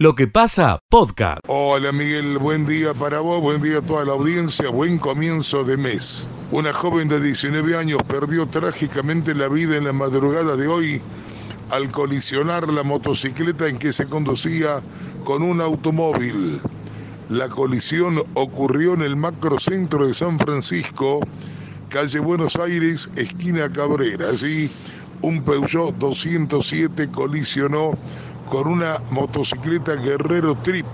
Lo que pasa, podcast. Hola Miguel, buen día para vos, buen día a toda la audiencia, buen comienzo de mes. Una joven de 19 años perdió trágicamente la vida en la madrugada de hoy al colisionar la motocicleta en que se conducía con un automóvil. La colisión ocurrió en el macrocentro de San Francisco, calle Buenos Aires, esquina Cabrera. Allí un Peugeot 207 colisionó con una motocicleta Guerrero Trip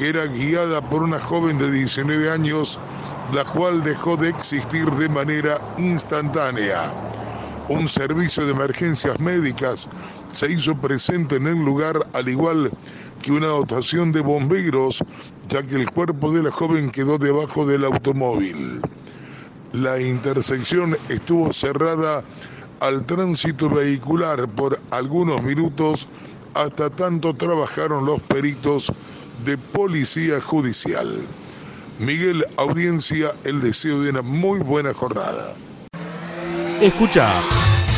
que era guiada por una joven de 19 años, la cual dejó de existir de manera instantánea. Un servicio de emergencias médicas se hizo presente en el lugar, al igual que una dotación de bomberos, ya que el cuerpo de la joven quedó debajo del automóvil. La intersección estuvo cerrada al tránsito vehicular por algunos minutos hasta tanto trabajaron los peritos de policía judicial. Miguel, audiencia, el deseo de una muy buena jornada. Escucha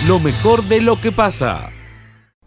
lo mejor de lo que pasa.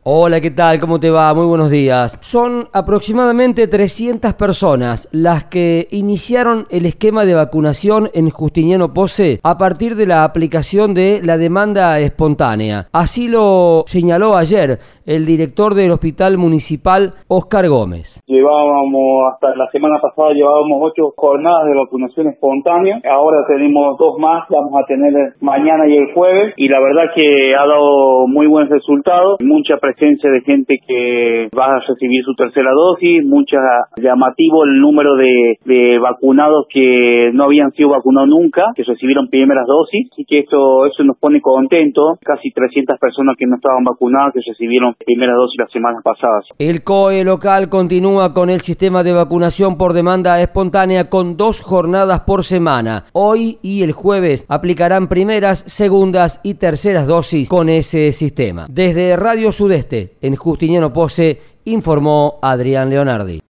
Hola, ¿qué tal? ¿Cómo te va? Muy buenos días. Son aproximadamente 300 personas las que iniciaron el esquema de vacunación en Justiniano Pose a partir de la aplicación de la demanda espontánea. Así lo señaló ayer el director del Hospital Municipal, Oscar Gómez. Llevábamos, hasta la semana pasada llevábamos ocho jornadas de vacunación espontánea. Ahora tenemos dos más, vamos a tener mañana y el jueves. Y la verdad que ha dado muy buen resultado. Mucha presencia de gente que va a recibir su tercera dosis, mucha llamativo el número de, vacunados que no habían sido vacunados nunca, que recibieron primeras dosis, y que esto, eso nos pone contentos, casi 300 personas que no estaban vacunadas que recibieron primeras dosis las semanas pasadas. El COE local continúa con el sistema de vacunación por demanda espontánea con dos jornadas por semana. Hoy y el jueves aplicarán primeras, segundas y terceras dosis con ese sistema. Desde Radio Sudeste en Justiniano Pose, informó Adrián Leonardi.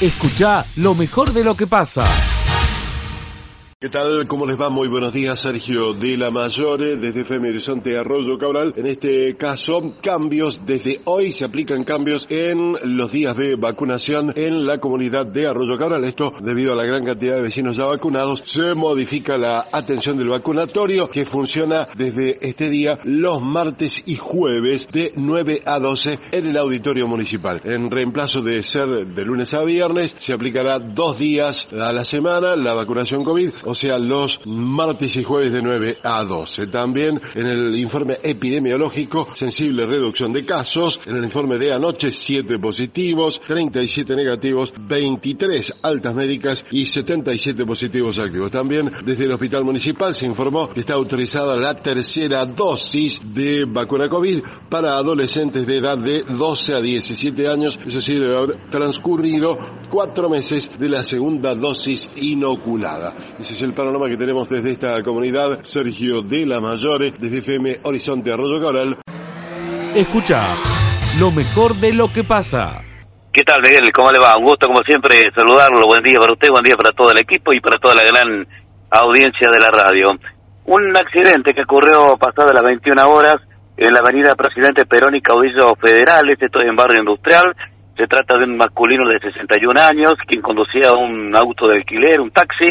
Escucha lo mejor de lo que pasa. ¿Qué tal? ¿Cómo les va? Muy buenos días, Sergio de la Mayore, desde FM Horizonte Arroyo Cabral. En este caso, cambios, desde hoy se aplican cambios en los días de vacunación en la comunidad de Arroyo Cabral. Esto debido a la gran cantidad de vecinos ya vacunados, se modifica la atención del vacunatorio que funciona desde este día los martes y jueves de 9 a 12 en el auditorio municipal. En reemplazo de ser de lunes a viernes, se aplicará dos días a la semana la vacunación COVID o sea, los martes y jueves de 9 a 12. También en el informe epidemiológico, sensible reducción de casos. En el informe de anoche, 7 positivos, 37 negativos, 23 altas médicas y 77 positivos activos. También desde el Hospital Municipal se informó que está autorizada la tercera dosis de vacuna COVID para adolescentes de edad de 12 a 17 años. Eso sí, debe haber transcurrido cuatro meses de la segunda dosis inoculada el panorama que tenemos desde esta comunidad. Sergio de la Mayore, desde FM Horizonte Arroyo Cabral. Escucha lo mejor de lo que pasa. ¿Qué tal, Miguel? ¿Cómo le va? Un gusto, como siempre, saludarlo. Buen día para usted, buen día para todo el equipo y para toda la gran audiencia de la radio. Un accidente que ocurrió pasada las 21 horas en la avenida Presidente Perón y Caudillo Federal, este estoy en barrio industrial. Se trata de un masculino de 61 años, quien conducía un auto de alquiler, un taxi,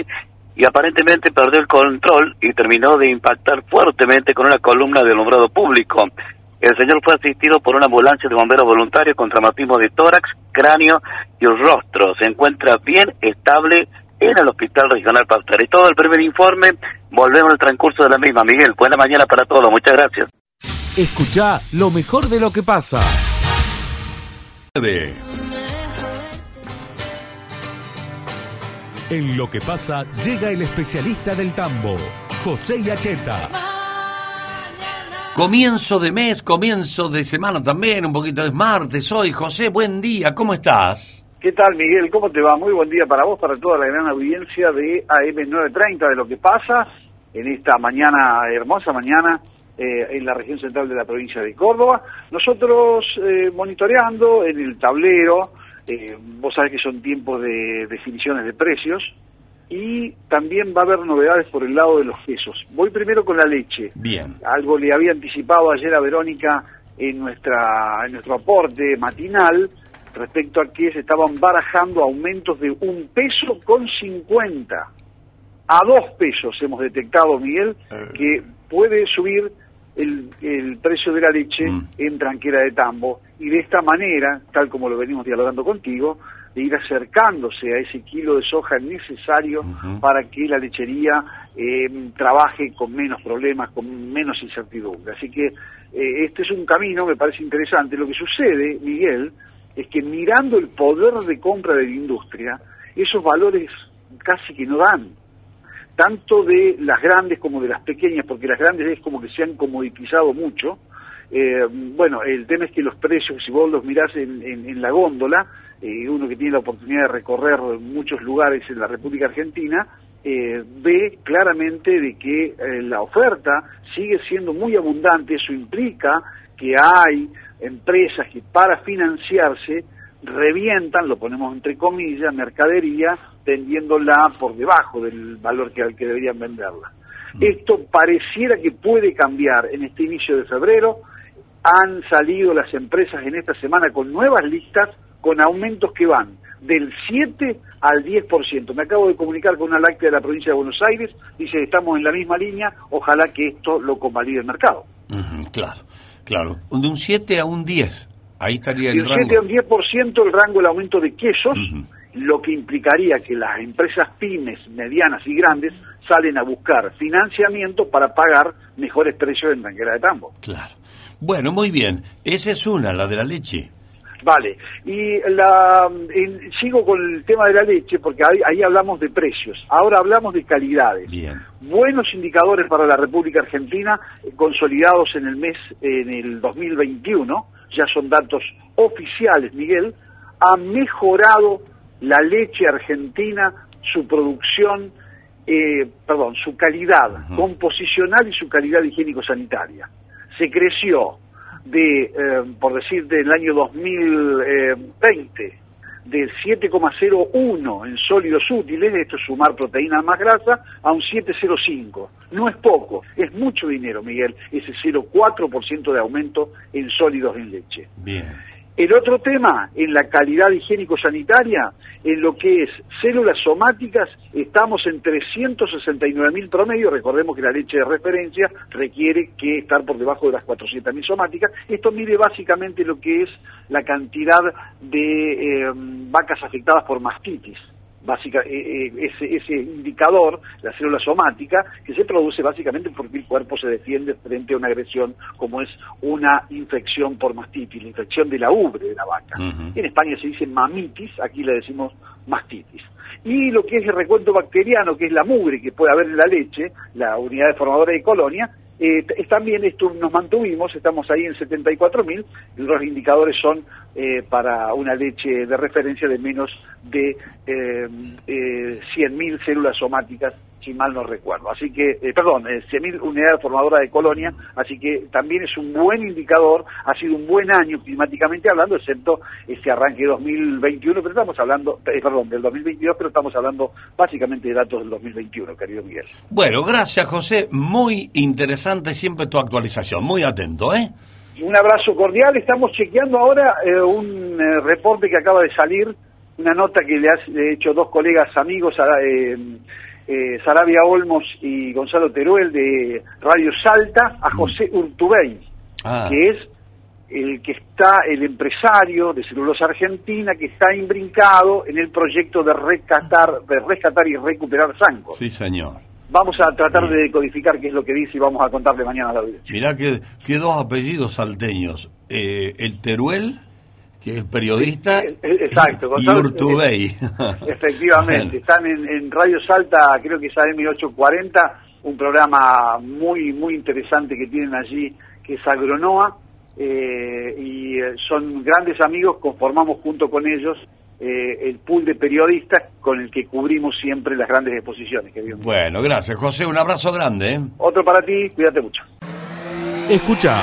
y aparentemente perdió el control y terminó de impactar fuertemente con una columna de alumbrado público. El señor fue asistido por una ambulancia de bomberos voluntarios con traumatismo de tórax, cráneo y el rostro. Se encuentra bien estable en el Hospital Regional Pastor. Y todo el primer informe, volvemos al transcurso de la misma. Miguel, buena mañana para todos. Muchas gracias. Escucha lo mejor de lo que pasa. En lo que pasa, llega el especialista del tambo, José Yacheta. Comienzo de mes, comienzo de semana también, un poquito de martes hoy. José, buen día, ¿cómo estás? ¿Qué tal, Miguel? ¿Cómo te va? Muy buen día para vos, para toda la gran audiencia de AM930 de lo que pasa en esta mañana, hermosa mañana, eh, en la región central de la provincia de Córdoba. Nosotros eh, monitoreando en el tablero, eh, vos sabés que son tiempos de definiciones de precios y también va a haber novedades por el lado de los quesos. Voy primero con la leche. Bien. Algo le había anticipado ayer a Verónica en nuestra en nuestro aporte matinal. respecto a que se estaban barajando aumentos de un peso con 50 a dos pesos hemos detectado, Miguel, que puede subir el, el precio de la leche Mm. en tranquera de tambo y de esta manera, tal como lo venimos dialogando contigo, de ir acercándose a ese kilo de soja necesario para que la lechería eh, trabaje con menos problemas, con menos incertidumbre. Así que eh, este es un camino, me parece interesante. Lo que sucede, Miguel, es que mirando el poder de compra de la industria, esos valores casi que no dan tanto de las grandes como de las pequeñas, porque las grandes es como que se han comoditizado mucho. Eh, bueno, el tema es que los precios, si vos los mirás en, en- la góndola, eh, uno que tiene la oportunidad de recorrer muchos lugares en la República Argentina, eh, ve claramente de que eh, la oferta sigue siendo muy abundante, eso implica que hay empresas que para financiarse revientan, lo ponemos entre comillas, mercadería, vendiéndola por debajo del valor que al que deberían venderla. Esto pareciera que puede cambiar en este inicio de febrero. Han salido las empresas en esta semana con nuevas listas, con aumentos que van del 7 al 10%. Me acabo de comunicar con una láctea de la provincia de Buenos Aires, dice estamos en la misma línea, ojalá que esto lo convalide el mercado. Claro, claro. De un 7 a un 10. Ahí estaría el del 7 a rango. un 10% el rango del aumento de quesos, lo que implicaría que las empresas pymes, medianas y grandes salen a buscar financiamiento para pagar mejores precios en Tranquera de Tambo. Claro. Bueno, muy bien. Esa es una, la de la leche. Vale, y la, en- sigo con el tema de la leche porque ahí, ahí hablamos de precios, ahora hablamos de calidades. Bien. Buenos indicadores para la República Argentina, eh, consolidados en el mes, en el 2021, ya son datos oficiales, Miguel, ha mejorado la leche argentina, su producción, eh, perdón, su calidad composicional y su calidad higiénico-sanitaria. Se creció de, eh, por decir, del año 2020, del 7,01 en sólidos útiles, esto es sumar proteína más grasa, a un 7,05. No es poco, es mucho dinero, Miguel, ese 0,4% de aumento en sólidos en leche. Bien. El otro tema, en la calidad higiénico-sanitaria, en lo que es células somáticas, estamos en 369 mil promedio. Recordemos que la leche de referencia requiere que estar por debajo de las 400 mil somáticas. Esto mide básicamente lo que es la cantidad de eh, vacas afectadas por mastitis. Básica, eh, eh, ese, ese indicador, la célula somática, que se produce básicamente porque el cuerpo se defiende frente a una agresión como es una infección por mastitis, la infección de la ubre de la vaca. En España se dice mamitis, aquí le decimos mastitis. Y lo que es el recuento bacteriano, que es la mugre que puede haber en la leche, la unidad de formadora de colonia, eh, también esto nos mantuvimos, estamos ahí en 74.000, y los indicadores son eh, para una leche de referencia de menos de eh, eh, 100.000 células somáticas, si mal no recuerdo. Así que, eh, perdón, eh, 100.000 unidades formadoras de colonia, así que también es un buen indicador, ha sido un buen año climáticamente hablando, excepto este arranque 2021, pero estamos hablando, eh, perdón, del 2022, pero estamos hablando básicamente de datos del 2021, querido Miguel. Bueno, gracias, José. Muy interesante siempre tu actualización. Muy atento, ¿eh? Un abrazo cordial. Estamos chequeando ahora eh, un eh, reporte que acaba de salir, una nota que le ha le he hecho dos colegas amigos, Sara- eh, Sarabia Olmos y Gonzalo Teruel de Radio Salta, a José Urtubey, Ah. que es el que está, el empresario de Celulosa Argentina, que está imbrincado en el proyecto de rescatar, de rescatar y recuperar Sanco. Sí, señor. Vamos a tratar de decodificar qué es lo que dice y vamos a contarle mañana a la audiencia. Mirá que, que dos apellidos salteños. Eh, el Teruel, que es periodista, eh, exacto, y Urtubey. Efectivamente, están en, en Radio Salta, creo que es AM840, un programa muy muy interesante que tienen allí, que es Agronoa, eh, y eh, son grandes amigos, conformamos junto con ellos eh, el pool de periodistas con el que cubrimos siempre las grandes exposiciones. Bueno, gracias, José. Un abrazo grande, ¿eh? Otro para ti, cuídate mucho. Escucha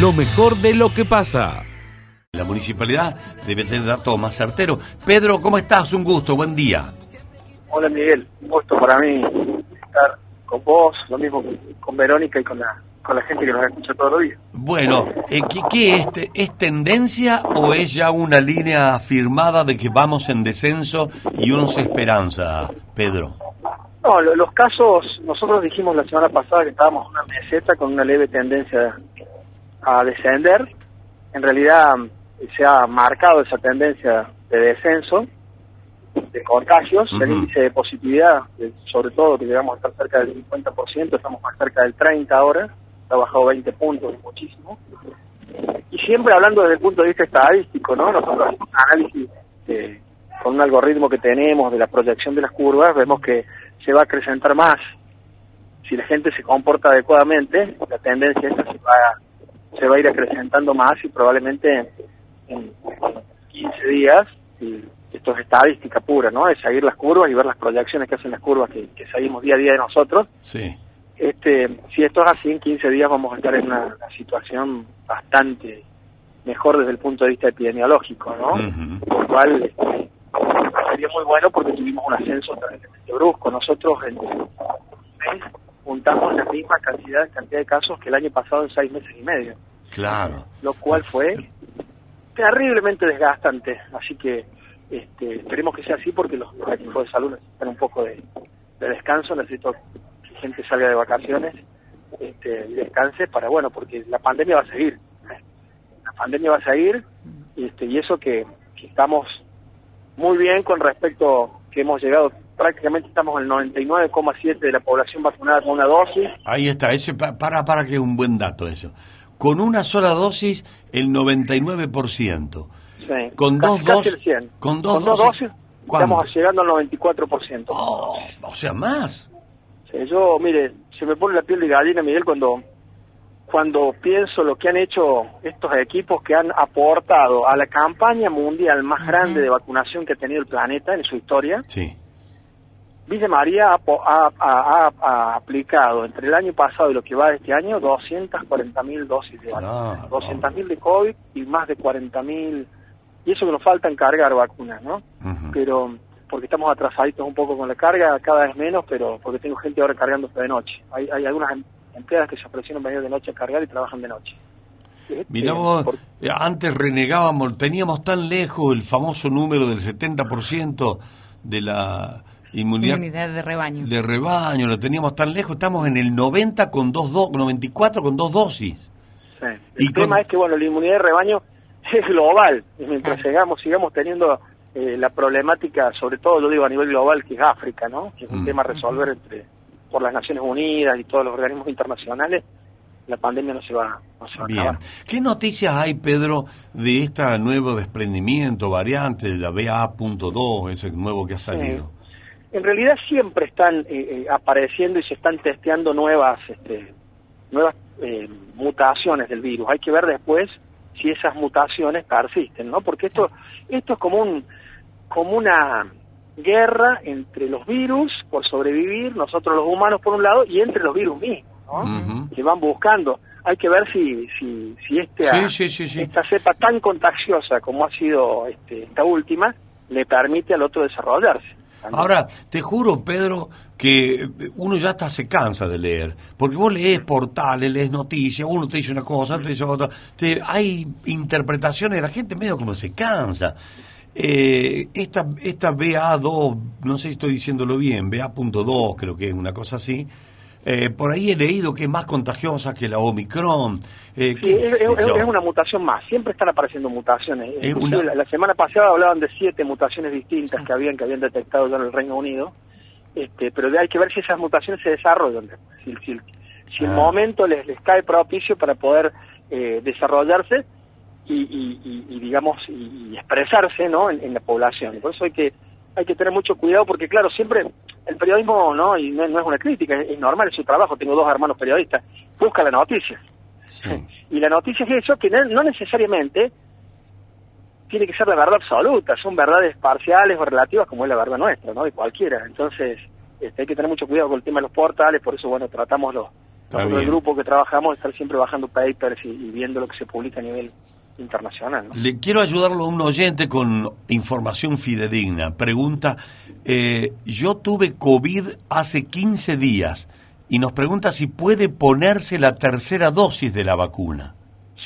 lo mejor de lo que pasa. La municipalidad debe tener datos más certeros. Pedro, ¿cómo estás? Un gusto, buen día. Hola Miguel, un gusto para mí estar con vos, lo mismo con Verónica y con la, con la gente que nos escucha todos los días. Bueno, eh, ¿qué, qué es, es tendencia o es ya una línea afirmada de que vamos en descenso y se esperanza, Pedro? No, lo- los casos, nosotros dijimos la semana pasada que estábamos en una meseta con una leve tendencia a descender. En realidad se ha marcado esa tendencia de descenso de contagios, el índice de positividad, sobre todo que llegamos a estar cerca del 50%, estamos más cerca del 30 ahora, ha bajado 20 puntos, muchísimo. Y siempre hablando desde el punto de vista estadístico, ¿no? Nosotros hacemos un análisis eh, con un algoritmo que tenemos de la proyección de las curvas, vemos que se va a acrecentar más. Si la gente se comporta adecuadamente, la tendencia esta se va, se va a ir acrecentando más y probablemente en 15 días, y esto es estadística pura, ¿no? Es seguir las curvas y ver las proyecciones que hacen las curvas que, que seguimos día a día de nosotros. Sí. Este, si esto es así, en 15 días vamos a estar en una, una situación bastante mejor desde el punto de vista epidemiológico, ¿no? Por lo cual este, sería muy bueno porque tuvimos un ascenso tremendamente brusco. Nosotros en un mes juntamos la misma cantidad, cantidad de casos que el año pasado en seis meses y medio, Claro. lo cual fue terriblemente desgastante. Así que este, esperemos que sea así porque los, equipos de salud necesitan un poco de, de descanso, necesito que gente salga de vacaciones este, y descanse para, bueno, porque la pandemia va a seguir. ¿eh? La pandemia va a seguir este, y eso que, estamos muy bien con respecto que hemos llegado, prácticamente estamos el 99,7 de la población vacunada con una dosis. Ahí está, ese pa- para para que un buen dato eso. Con una sola dosis el 99%. Sí, Con casi- dos casi dosis- el 100. con dos dosis, estamos llegando al 94%. o sea, más. Sí, yo, mire, se me pone la piel de gallina, Miguel, cuando cuando pienso lo que han hecho estos equipos que han aportado a la campaña mundial más grande de vacunación que ha tenido el planeta en su historia. Sí. Villa María ha, ha- ha- aplicado entre el año pasado y lo que va de este año 240 mil dosis de vacuna. 200 mil de COVID y más de 40 mil. Y eso que nos falta en cargar vacunas, ¿no? Pero porque estamos atrasaditos un poco con la carga, cada vez menos, pero porque tengo gente ahora cargando de noche. Hay, hay algunas em- empleadas que se ofrecieron venir de noche a cargar y trabajan de noche. Este, Mirá vos, antes renegábamos, teníamos tan lejos el famoso número del 70% de la inmunidad Inmunidad de rebaño. de rebaño, lo teníamos tan lejos, estamos en el 90 con dos do- 94 con dos dosis. Sí. El tema es que, bueno, la inmunidad de rebaño es global. Y mientras sigamos, sigamos teniendo eh, la problemática, sobre todo, yo digo a nivel global, que es África, ¿no? Que es un Mm. tema a resolver entre por las Naciones Unidas y todos los organismos internacionales, la pandemia no se va, no se va a Bien. acabar. ¿Qué noticias hay, Pedro, de este nuevo desprendimiento, variante de la BA.2, ese nuevo que ha salido? En realidad siempre están eh, eh, apareciendo y se están testeando nuevas, este, nuevas eh, mutaciones del virus. Hay que ver después si esas mutaciones persisten, ¿no? Porque esto, esto es como un, como una guerra entre los virus por sobrevivir, nosotros los humanos por un lado, y entre los virus mismos, ¿no? Que van buscando. Hay que ver si, si, si este, Sí, sí, sí, sí. esta cepa tan contagiosa como ha sido este, esta última le permite al otro desarrollarse. Ahora, te juro, Pedro, que uno ya hasta se cansa de leer, porque vos lees portales, lees noticias, uno te dice una cosa, otro te dice otra, te- hay interpretaciones, la gente medio como se cansa. Eh, esta, esta BA2, no sé si estoy diciéndolo bien, BA.2 creo que es una cosa así, eh, por ahí he leído que es más contagiosa que la Omicron. Eh, Sí, es, una mutación más, siempre están apareciendo mutaciones. Es una- la, la semana pasada hablaban de siete mutaciones distintas que habían que habían detectado ya en el Reino Unido, este, pero hay que ver si esas mutaciones se desarrollan, si, si, el Ah. momento les, les cae propicio para poder eh, desarrollarse y, y- y- y, digamos y, y expresarse ¿no? en, en la población. Por eso hay que hay que tener mucho cuidado porque claro siempre el periodismo no y no, no es una crítica es, es normal es su trabajo. Tengo dos hermanos periodistas. Busca la noticia. Y la noticia es eso, que no, no necesariamente tiene que ser la verdad absoluta, son verdades parciales o relativas como es la verdad nuestra, ¿no? De cualquiera. Entonces, este, hay que tener mucho cuidado con el tema de los portales, por eso, bueno, tratamos los, el grupo que trabajamos de estar siempre bajando papers y, y viendo lo que se publica a nivel internacional. Le quiero ayudarlo a un oyente con información fidedigna. Pregunta, eh, yo tuve COVID hace 15 días y nos pregunta si puede ponerse la tercera dosis de la vacuna.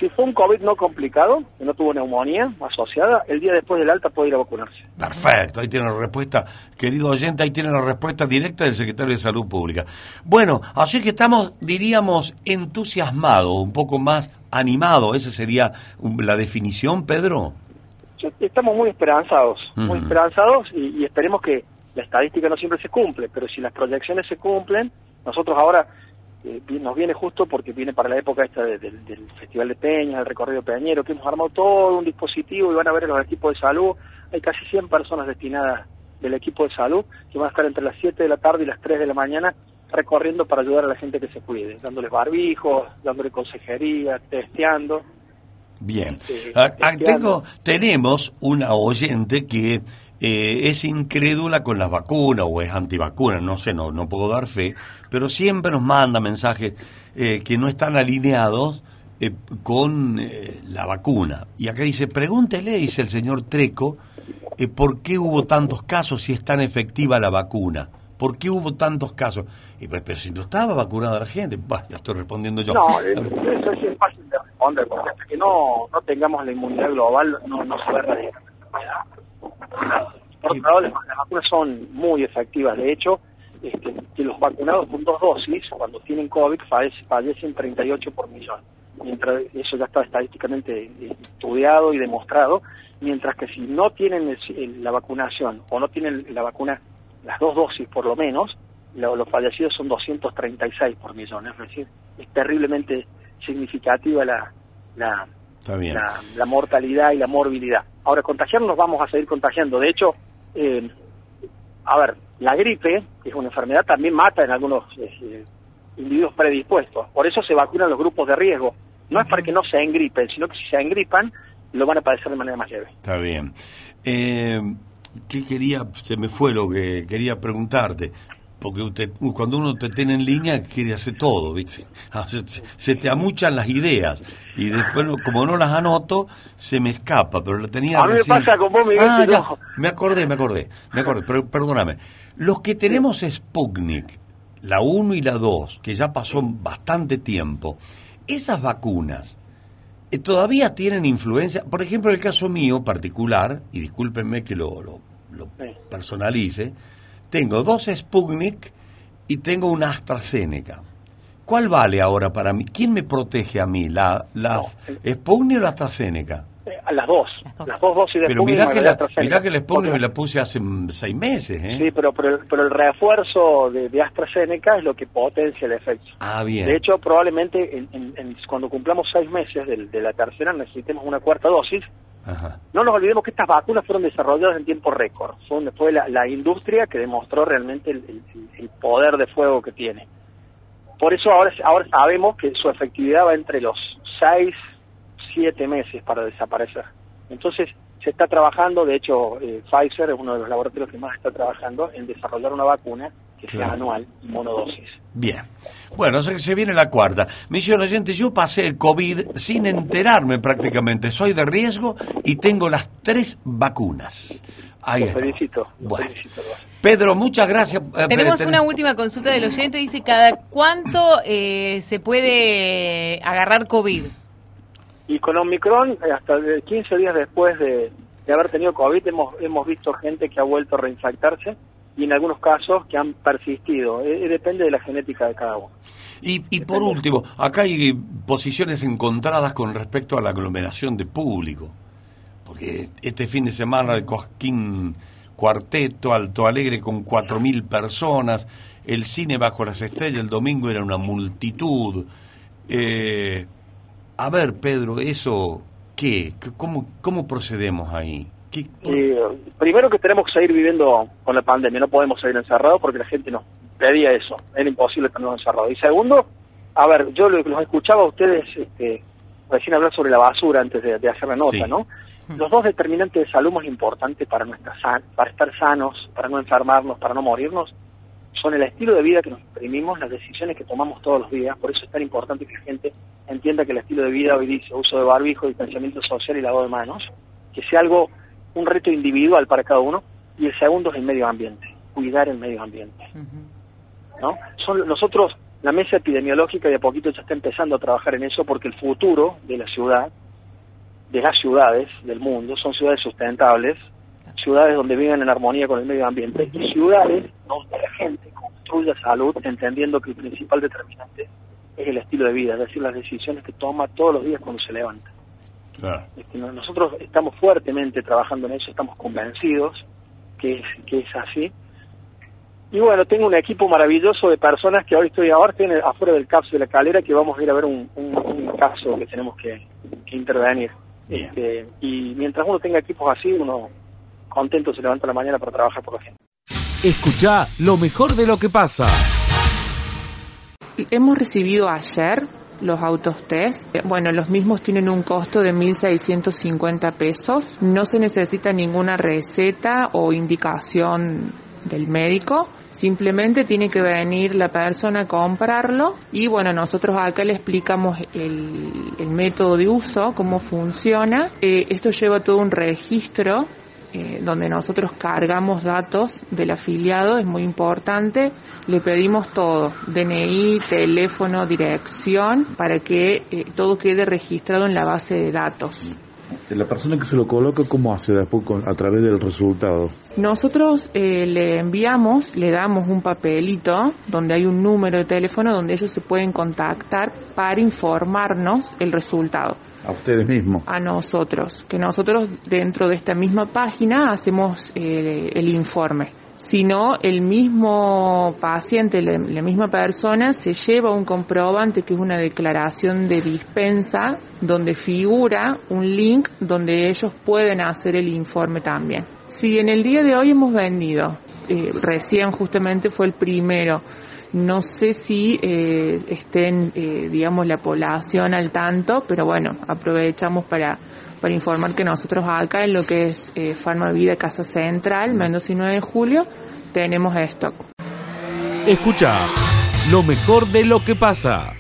Si fue un COVID no complicado, que no tuvo neumonía asociada, el día después del alta puede ir a vacunarse. Perfecto, ahí tiene la respuesta, querido oyente, ahí tiene la respuesta directa del secretario de Salud Pública. Bueno, así que estamos, diríamos, entusiasmados, un poco más animados, esa sería um, la definición, Pedro. Estamos muy esperanzados, muy esperanzados y, y esperemos que la estadística no siempre se cumple, pero si las proyecciones se cumplen, nosotros ahora eh, nos viene justo porque viene para la época esta del Festival de Peñas, el recorrido peñero, que hemos armado todo un dispositivo y van a ver los equipos de salud. Hay casi 100 personas destinadas del equipo de salud que van a estar entre las 7 de la tarde y las 3 de la mañana recorriendo para ayudar a la gente que se cuide, dándoles barbijos, dándole consejería, testeando. Bien. Ah, tengo, tenemos una oyente que eh, es incrédula con las vacunas o es antivacuna, no sé, no, no puedo dar fe, pero siempre nos manda mensajes eh, que no están alineados eh, con la vacuna. Y acá dice, pregúntele, dice el señor Treco, ¿por qué hubo tantos casos si es tan efectiva la vacuna? ¿Por qué hubo tantos casos? Y pues, pero si no estaba vacunada la gente, bah, ya estoy respondiendo yo. No, eso es fácil de responder, porque hasta que no, no tengamos la inmunidad global no, no se va a erradicar por otro lado, las, vacunas son muy efectivas. De hecho, este, que los vacunados con dos dosis, cuando tienen COVID, fallecen 38 por millón. Mientras eso ya está estadísticamente estudiado y demostrado, mientras que si no tienen la vacunación o no tienen la vacuna, las dos dosis por lo menos, los fallecidos son 236 por millón. Es decir, es terriblemente significativa la, la, la, mortalidad y la morbilidad. Ahora, contagiarnos vamos a seguir contagiando. De hecho, eh, a ver, la gripe, que es una enfermedad, también mata en algunos eh, individuos predispuestos. Por eso se vacunan los grupos de riesgo. No es para que no se engripen, sino que si se engripan, lo van a padecer de manera más leve. Está bien. Eh, ¿Qué quería? Se me fue lo que quería preguntarte porque usted, cuando uno te tiene en línea quiere hacer todo, ¿viste? Ah, se, te amuchan las ideas y después, como no las anoto, se me escapa, pero la tenía A mí me pasa con vos, Miguel. Ah, ya, me acordé, me acordé, me acordé, pero perdóname. Los que tenemos Sputnik, la 1 y la 2, que ya pasó bastante tiempo, esas vacunas, eh, todavía tienen influencia. Por ejemplo, el caso mío particular, y discúlpenme que lo, lo, lo personalice, tengo dos Sputnik y tengo una AstraZeneca. ¿Cuál vale ahora para mí? ¿Quién me protege a mí? ¿La, la Sputnik o la AstraZeneca? Eh, las dos, las dos dosis de pero mirá que, la, mirá que la Sputnik me la puse hace seis meses, ¿eh? Sí, pero, pero, el refuerzo de, AstraZeneca es lo que potencia el efecto. Ah, bien. De hecho, probablemente cuando cumplamos seis meses de la tercera necesitemos una cuarta dosis no nos olvidemos que estas vacunas fueron desarrolladas en tiempo récord. Fue, la, industria que demostró realmente el, poder de fuego que tiene. Por eso ahora, ahora sabemos que su efectividad va entre los 6, 7 meses para desaparecer. Entonces, se está trabajando, de hecho, eh, Pfizer es uno de los laboratorios que más está trabajando en desarrollar una vacuna que sea anual, monodosis. Bien. Bueno, se viene la cuarta. Misión oyente, yo pasé el COVID sin enterarme prácticamente. Soy de riesgo y tengo las tres vacunas. Ahí está. Felicito. Bueno. Pedro, muchas gracias. Eh, Tenemos una última consulta del oyente. Dice, ¿cada cuánto eh, se puede agarrar COVID? Y con Omicron, eh, hasta 15 días después de, haber tenido COVID, hemos, hemos visto gente que ha vuelto a reinfectarse y en algunos casos que han persistido. Eh, eh, depende de la genética de cada uno. Y, y por último, acá hay posiciones encontradas con respecto a la aglomeración de público. Porque este fin de semana el Cosquín Cuarteto, Alto Alegre con cuatro mil personas, el cine bajo las estrellas el domingo era una multitud. Eh, a ver, Pedro, ¿eso qué? ¿Cómo, cómo procedemos ahí? primero que tenemos que seguir viviendo con la pandemia, no podemos seguir encerrados porque la gente nos pedía eso, era imposible tenernos encerrados. Y segundo, a ver, yo los escuchaba a ustedes este, recién hablar sobre la basura antes de, hacer la nota, ¿no? Los dos determinantes de salud más importantes para, nuestra para estar sanos, para no enfermarnos, para no morirnos, son el estilo de vida que nos imprimimos, las decisiones que tomamos todos los días. Por eso es tan importante que la gente entienda que el estilo de vida hoy dice uso de barbijo, distanciamiento social y lavado de manos, que sea algo un reto individual para cada uno y el segundo es el medio ambiente, cuidar el medio ambiente. ¿no? Son, nosotros La mesa epidemiológica de a poquito ya está empezando a trabajar en eso porque el futuro de la ciudad, de las ciudades del mundo, son ciudades sustentables, ciudades donde viven en armonía con el medio ambiente y ciudades donde la gente salud entendiendo que el principal determinante es el estilo de vida, es decir, las decisiones que toma todos los días cuando se levanta. Este, nosotros estamos fuertemente trabajando en eso, estamos convencidos que es, que es así. Y bueno, tengo un equipo maravilloso de personas que hoy estoy ahora estoy afuera del caso de la calera que vamos a ir a ver un, caso que tenemos que, intervenir. Este, y mientras uno tenga equipos así, uno contento se levanta la mañana para trabajar por la gente. Escucha lo mejor de lo que pasa. Hemos recibido ayer los autos. Bueno, los mismos tienen un costo de 1.650 pesos. No se necesita ninguna receta o indicación del médico. Simplemente tiene que venir la persona a comprarlo y bueno, nosotros acá le explicamos el, método de uso, cómo funciona. Eh, esto lleva todo un registro eh, donde nosotros cargamos datos del afiliado, es muy importante. Le pedimos todo, DNI, teléfono, dirección, para que eh, todo quede registrado en la base de datos. La persona que se lo coloca, ¿cómo hace después a través del resultado? Nosotros eh, le enviamos, le damos un papelito donde hay un número de teléfono donde ellos se pueden contactar para informarnos el resultado. A ustedes mismos. A nosotros, que nosotros dentro de esta misma página hacemos eh, el informe sino el mismo paciente, la, misma persona, se lleva un comprobante que es una declaración de dispensa donde figura un link donde ellos pueden hacer el informe también. Si en el día de hoy hemos vendido, eh, recién justamente fue el primero, no sé si eh, estén, eh, digamos, la población al tanto, pero bueno, aprovechamos para, para informar que nosotros acá en lo que es eh, Vida Casa Central, Mendoza y 9 de julio, tenemos stock. Escucha lo mejor de lo que pasa.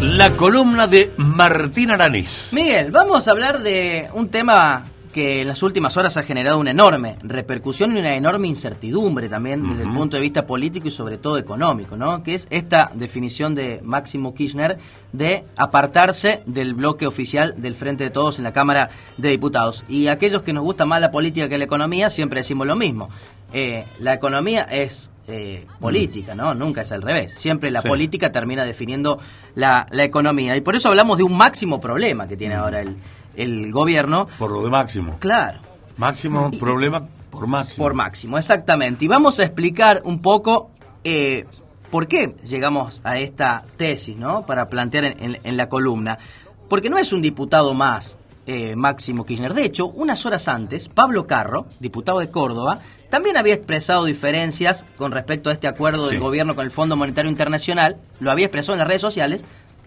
La columna de Martín Aranís. Miguel, vamos a hablar de un tema que en las últimas horas ha generado una enorme repercusión y una enorme incertidumbre también desde el punto de vista político y sobre todo económico, ¿no? Que es esta definición de Máximo Kirchner de apartarse del bloque oficial del Frente de Todos en la Cámara de Diputados. Y aquellos que nos gusta más la política que la economía siempre decimos lo mismo. Eh, la economía es eh, política, ¿no? Nunca es al revés. Siempre la política termina definiendo la, la, economía. Y por eso hablamos de un máximo problema que tiene ahora el, el gobierno. Por lo de máximo. Claro. Máximo problema por máximo. Por máximo, exactamente. Y vamos a explicar un poco eh, por qué llegamos a esta tesis, ¿no? Para plantear en, la columna. Porque no es un diputado más, eh, Máximo Kirchner. De hecho, unas horas antes, Pablo Carro, diputado de Córdoba, también había expresado diferencias con respecto a este acuerdo del gobierno con el Fondo Monetario Internacional. Lo había expresado en las redes sociales,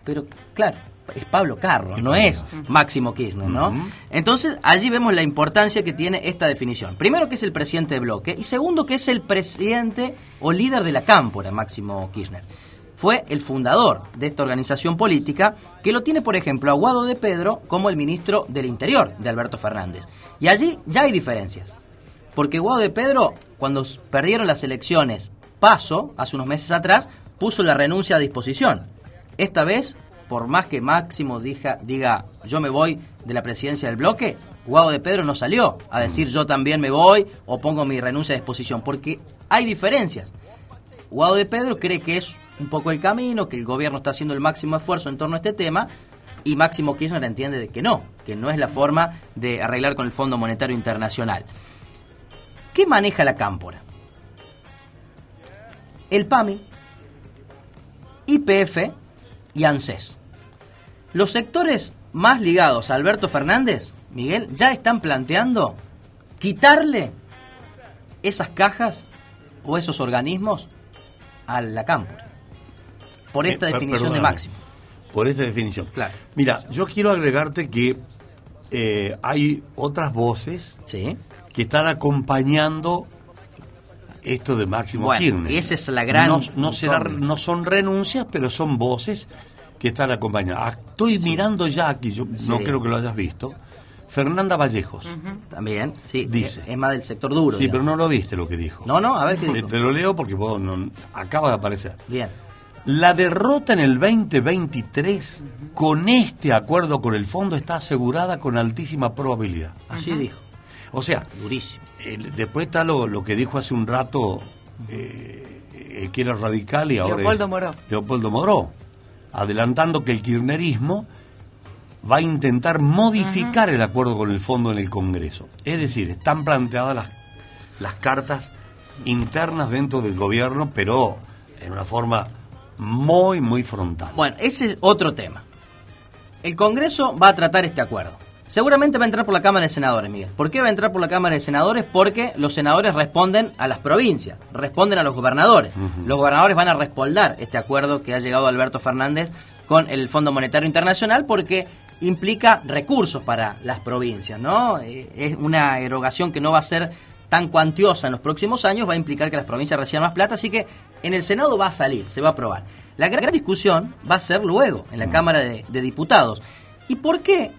pero claro, es Pablo Carro, no es Máximo Kirchner, ¿no? Entonces, allí vemos la importancia que tiene esta definición. Primero, que es el presidente de bloque, y segundo, que es el presidente o líder de la cámpora, Máximo Kirchner. Fue el fundador de esta organización política, que lo tiene, por ejemplo, Aguado de Pedro como el ministro del Interior de Alberto Fernández. Y allí ya hay diferencias. Porque Aguado de Pedro, cuando perdieron las elecciones, paso, hace unos meses atrás, puso la renuncia a disposición. Esta vez por más que Máximo diga, diga yo me voy de la presidencia del bloque, Guado de Pedro no salió a decir yo también me voy o pongo mi renuncia a disposición, porque hay diferencias. Guado de Pedro cree que es un poco el camino, que el gobierno está haciendo el máximo esfuerzo en torno a este tema, y Máximo Kirchner entiende de que no, que no es la forma de arreglar con el Fondo Monetario Internacional. ¿Qué maneja la cámpora? El PAMI, IPF y ANSES. Los sectores más ligados a Alberto Fernández, Miguel, ya están planteando quitarle esas cajas o esos organismos a la cámpora. Por esta definición de máximo. Por esta definición. Claro. Mira, yo quiero agregarte que eh, hay otras voces que están acompañando esto de Máximo bueno, Esa es la gran. No, no, no son renuncias, pero son voces que están acompañadas. Ah, estoy mirando ya aquí, yo no creo que lo hayas visto, Fernanda Vallejos. También, sí. Dice. Es más del sector duro. Sí, digamos. pero no lo viste lo que dijo. No, no, a ver qué Te, dijo. te lo leo porque vos no- acaba de aparecer. Bien. La derrota en el 2023 con este acuerdo con el fondo está asegurada con altísima probabilidad. Así dijo. O sea, Durísimo. el- después está lo, lo que dijo hace un rato eh, el que era radical y ahora es Leopoldo Moró. Leopoldo Moró, adelantando que el kirchnerismo va a intentar modificar el acuerdo con el fondo en el Congreso. Es decir, están planteadas las, las cartas internas dentro del gobierno, pero en una forma muy, muy frontal. Bueno, ese es otro tema. El Congreso va a tratar este acuerdo. Seguramente va a entrar por la Cámara de Senadores, Miguel. ¿Por qué va a entrar por la Cámara de Senadores? Porque los senadores responden a las provincias, responden a los gobernadores. Los gobernadores van a respaldar este acuerdo que ha llegado Alberto Fernández con el Fondo Monetario Internacional porque implica recursos para las provincias, ¿no? Eh, Es una erogación que no va a ser tan cuantiosa en los próximos años, va a implicar que las provincias reciban más plata, así que en el Senado va a salir, se va a aprobar. La gran discusión va a ser luego, en la Cámara de, de Diputados. ¿Y por qué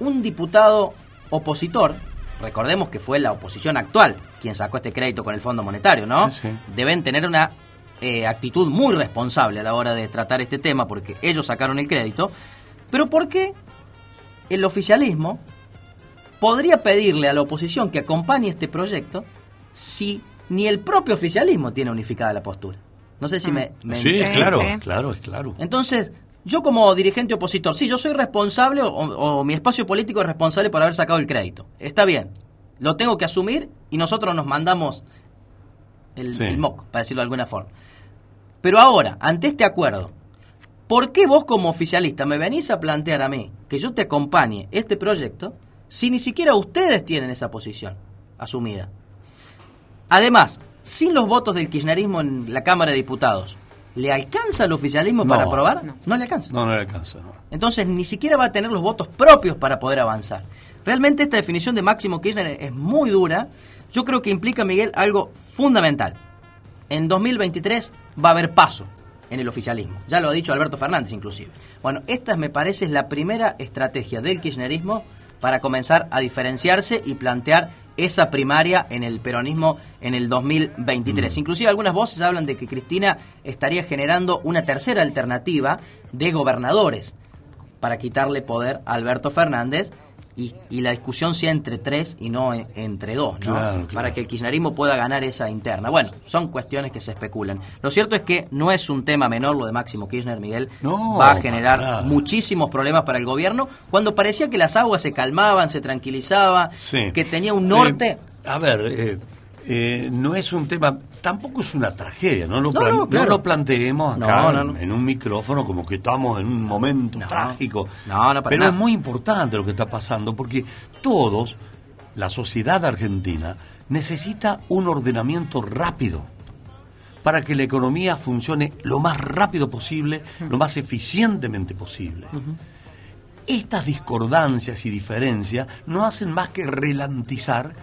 un diputado opositor, recordemos que fue la oposición actual quien sacó este crédito con el Fondo Monetario, ¿no? Sí, sí. Deben tener una eh, actitud muy responsable a la hora de tratar este tema porque ellos sacaron el crédito. Pero ¿por qué el oficialismo podría pedirle a la oposición que acompañe este proyecto si ni el propio oficialismo tiene unificada la postura? No sé si me... me sí, claro, claro, es claro. Entonces, yo como dirigente opositor, sí, yo soy responsable o, o mi espacio político es responsable por haber sacado el crédito. Está bien, lo tengo que asumir y nosotros nos mandamos el, Sí. el moco, para decirlo de alguna forma. Pero ahora, ante este acuerdo, ¿por qué vos como oficialista me venís a plantear a mí que yo te acompañe este proyecto si ni siquiera ustedes tienen esa posición asumida? Además, sin los votos del kirchnerismo en la Cámara de Diputados, ¿le alcanza al oficialismo No. para aprobar? No. le alcanza. No, no le alcanza. no. Entonces ni siquiera va a tener los votos propios para poder avanzar. Realmente esta definición de Máximo Kirchner es muy dura. Yo creo que implica, Miguel, algo fundamental. En 2023 va a haber paso en el oficialismo. Ya lo ha dicho Alberto Fernández inclusive. Bueno, esta me parece es la primera estrategia del kirchnerismo para comenzar a diferenciarse y plantear esa primaria en el peronismo en el 2023. Inclusive algunas voces hablan de que Cristina estaría generando una tercera alternativa de gobernadores para quitarle poder a Alberto Fernández y, y la discusión sea entre tres y no en- entre dos, ¿no? Claro, claro. Para que el kirchnerismo pueda ganar esa interna. Bueno, son cuestiones que se especulan. Lo cierto es que no es un tema menor lo de Máximo Kirchner, Miguel. No, Va a generar muchísimos problemas para el gobierno cuando parecía que las aguas se calmaban, se tranquilizaba, Sí. que tenía un norte. Eh, a ver, eh, eh, no es un tema, tampoco es una tragedia, no lo, No, lo planteemos acá No, en- un micrófono como que estamos en un momento trágico. No, no, para Pero nada. es muy importante lo que está pasando porque todos, la sociedad argentina, necesita un ordenamiento rápido para que la economía funcione lo más rápido posible, lo más eficientemente posible. Estas discordancias y diferencias no hacen más que relantizar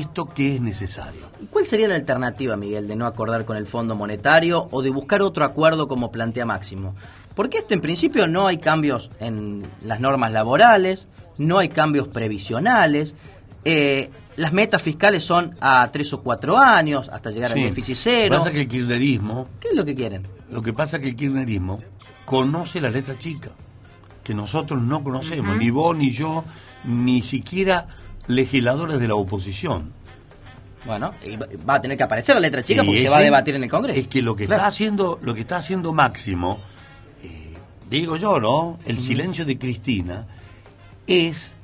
esto que es necesario. ¿Y cuál sería la alternativa, Miguel, de no acordar con el Fondo Monetario o de buscar otro acuerdo como plantea Máximo? Porque este, en principio, no hay cambios en las normas laborales, no hay cambios previsionales, eh, las metas fiscales son a tres o cuatro años hasta llegar Sí. al déficit Lo cero. que pasa es que el kirchnerismo, ¿Qué es lo que quieren? lo que pasa es que el kirchnerismo conoce la letra chica, que nosotros no conocemos, ni vos ni yo, ni siquiera legisladores de la oposición. Bueno, y va- a tener que aparecer la letra chica porque se va a debatir en el Congreso. Es que lo que Claro. está haciendo, lo que está haciendo Máximo, eh, digo yo, ¿no? El silencio de Cristina es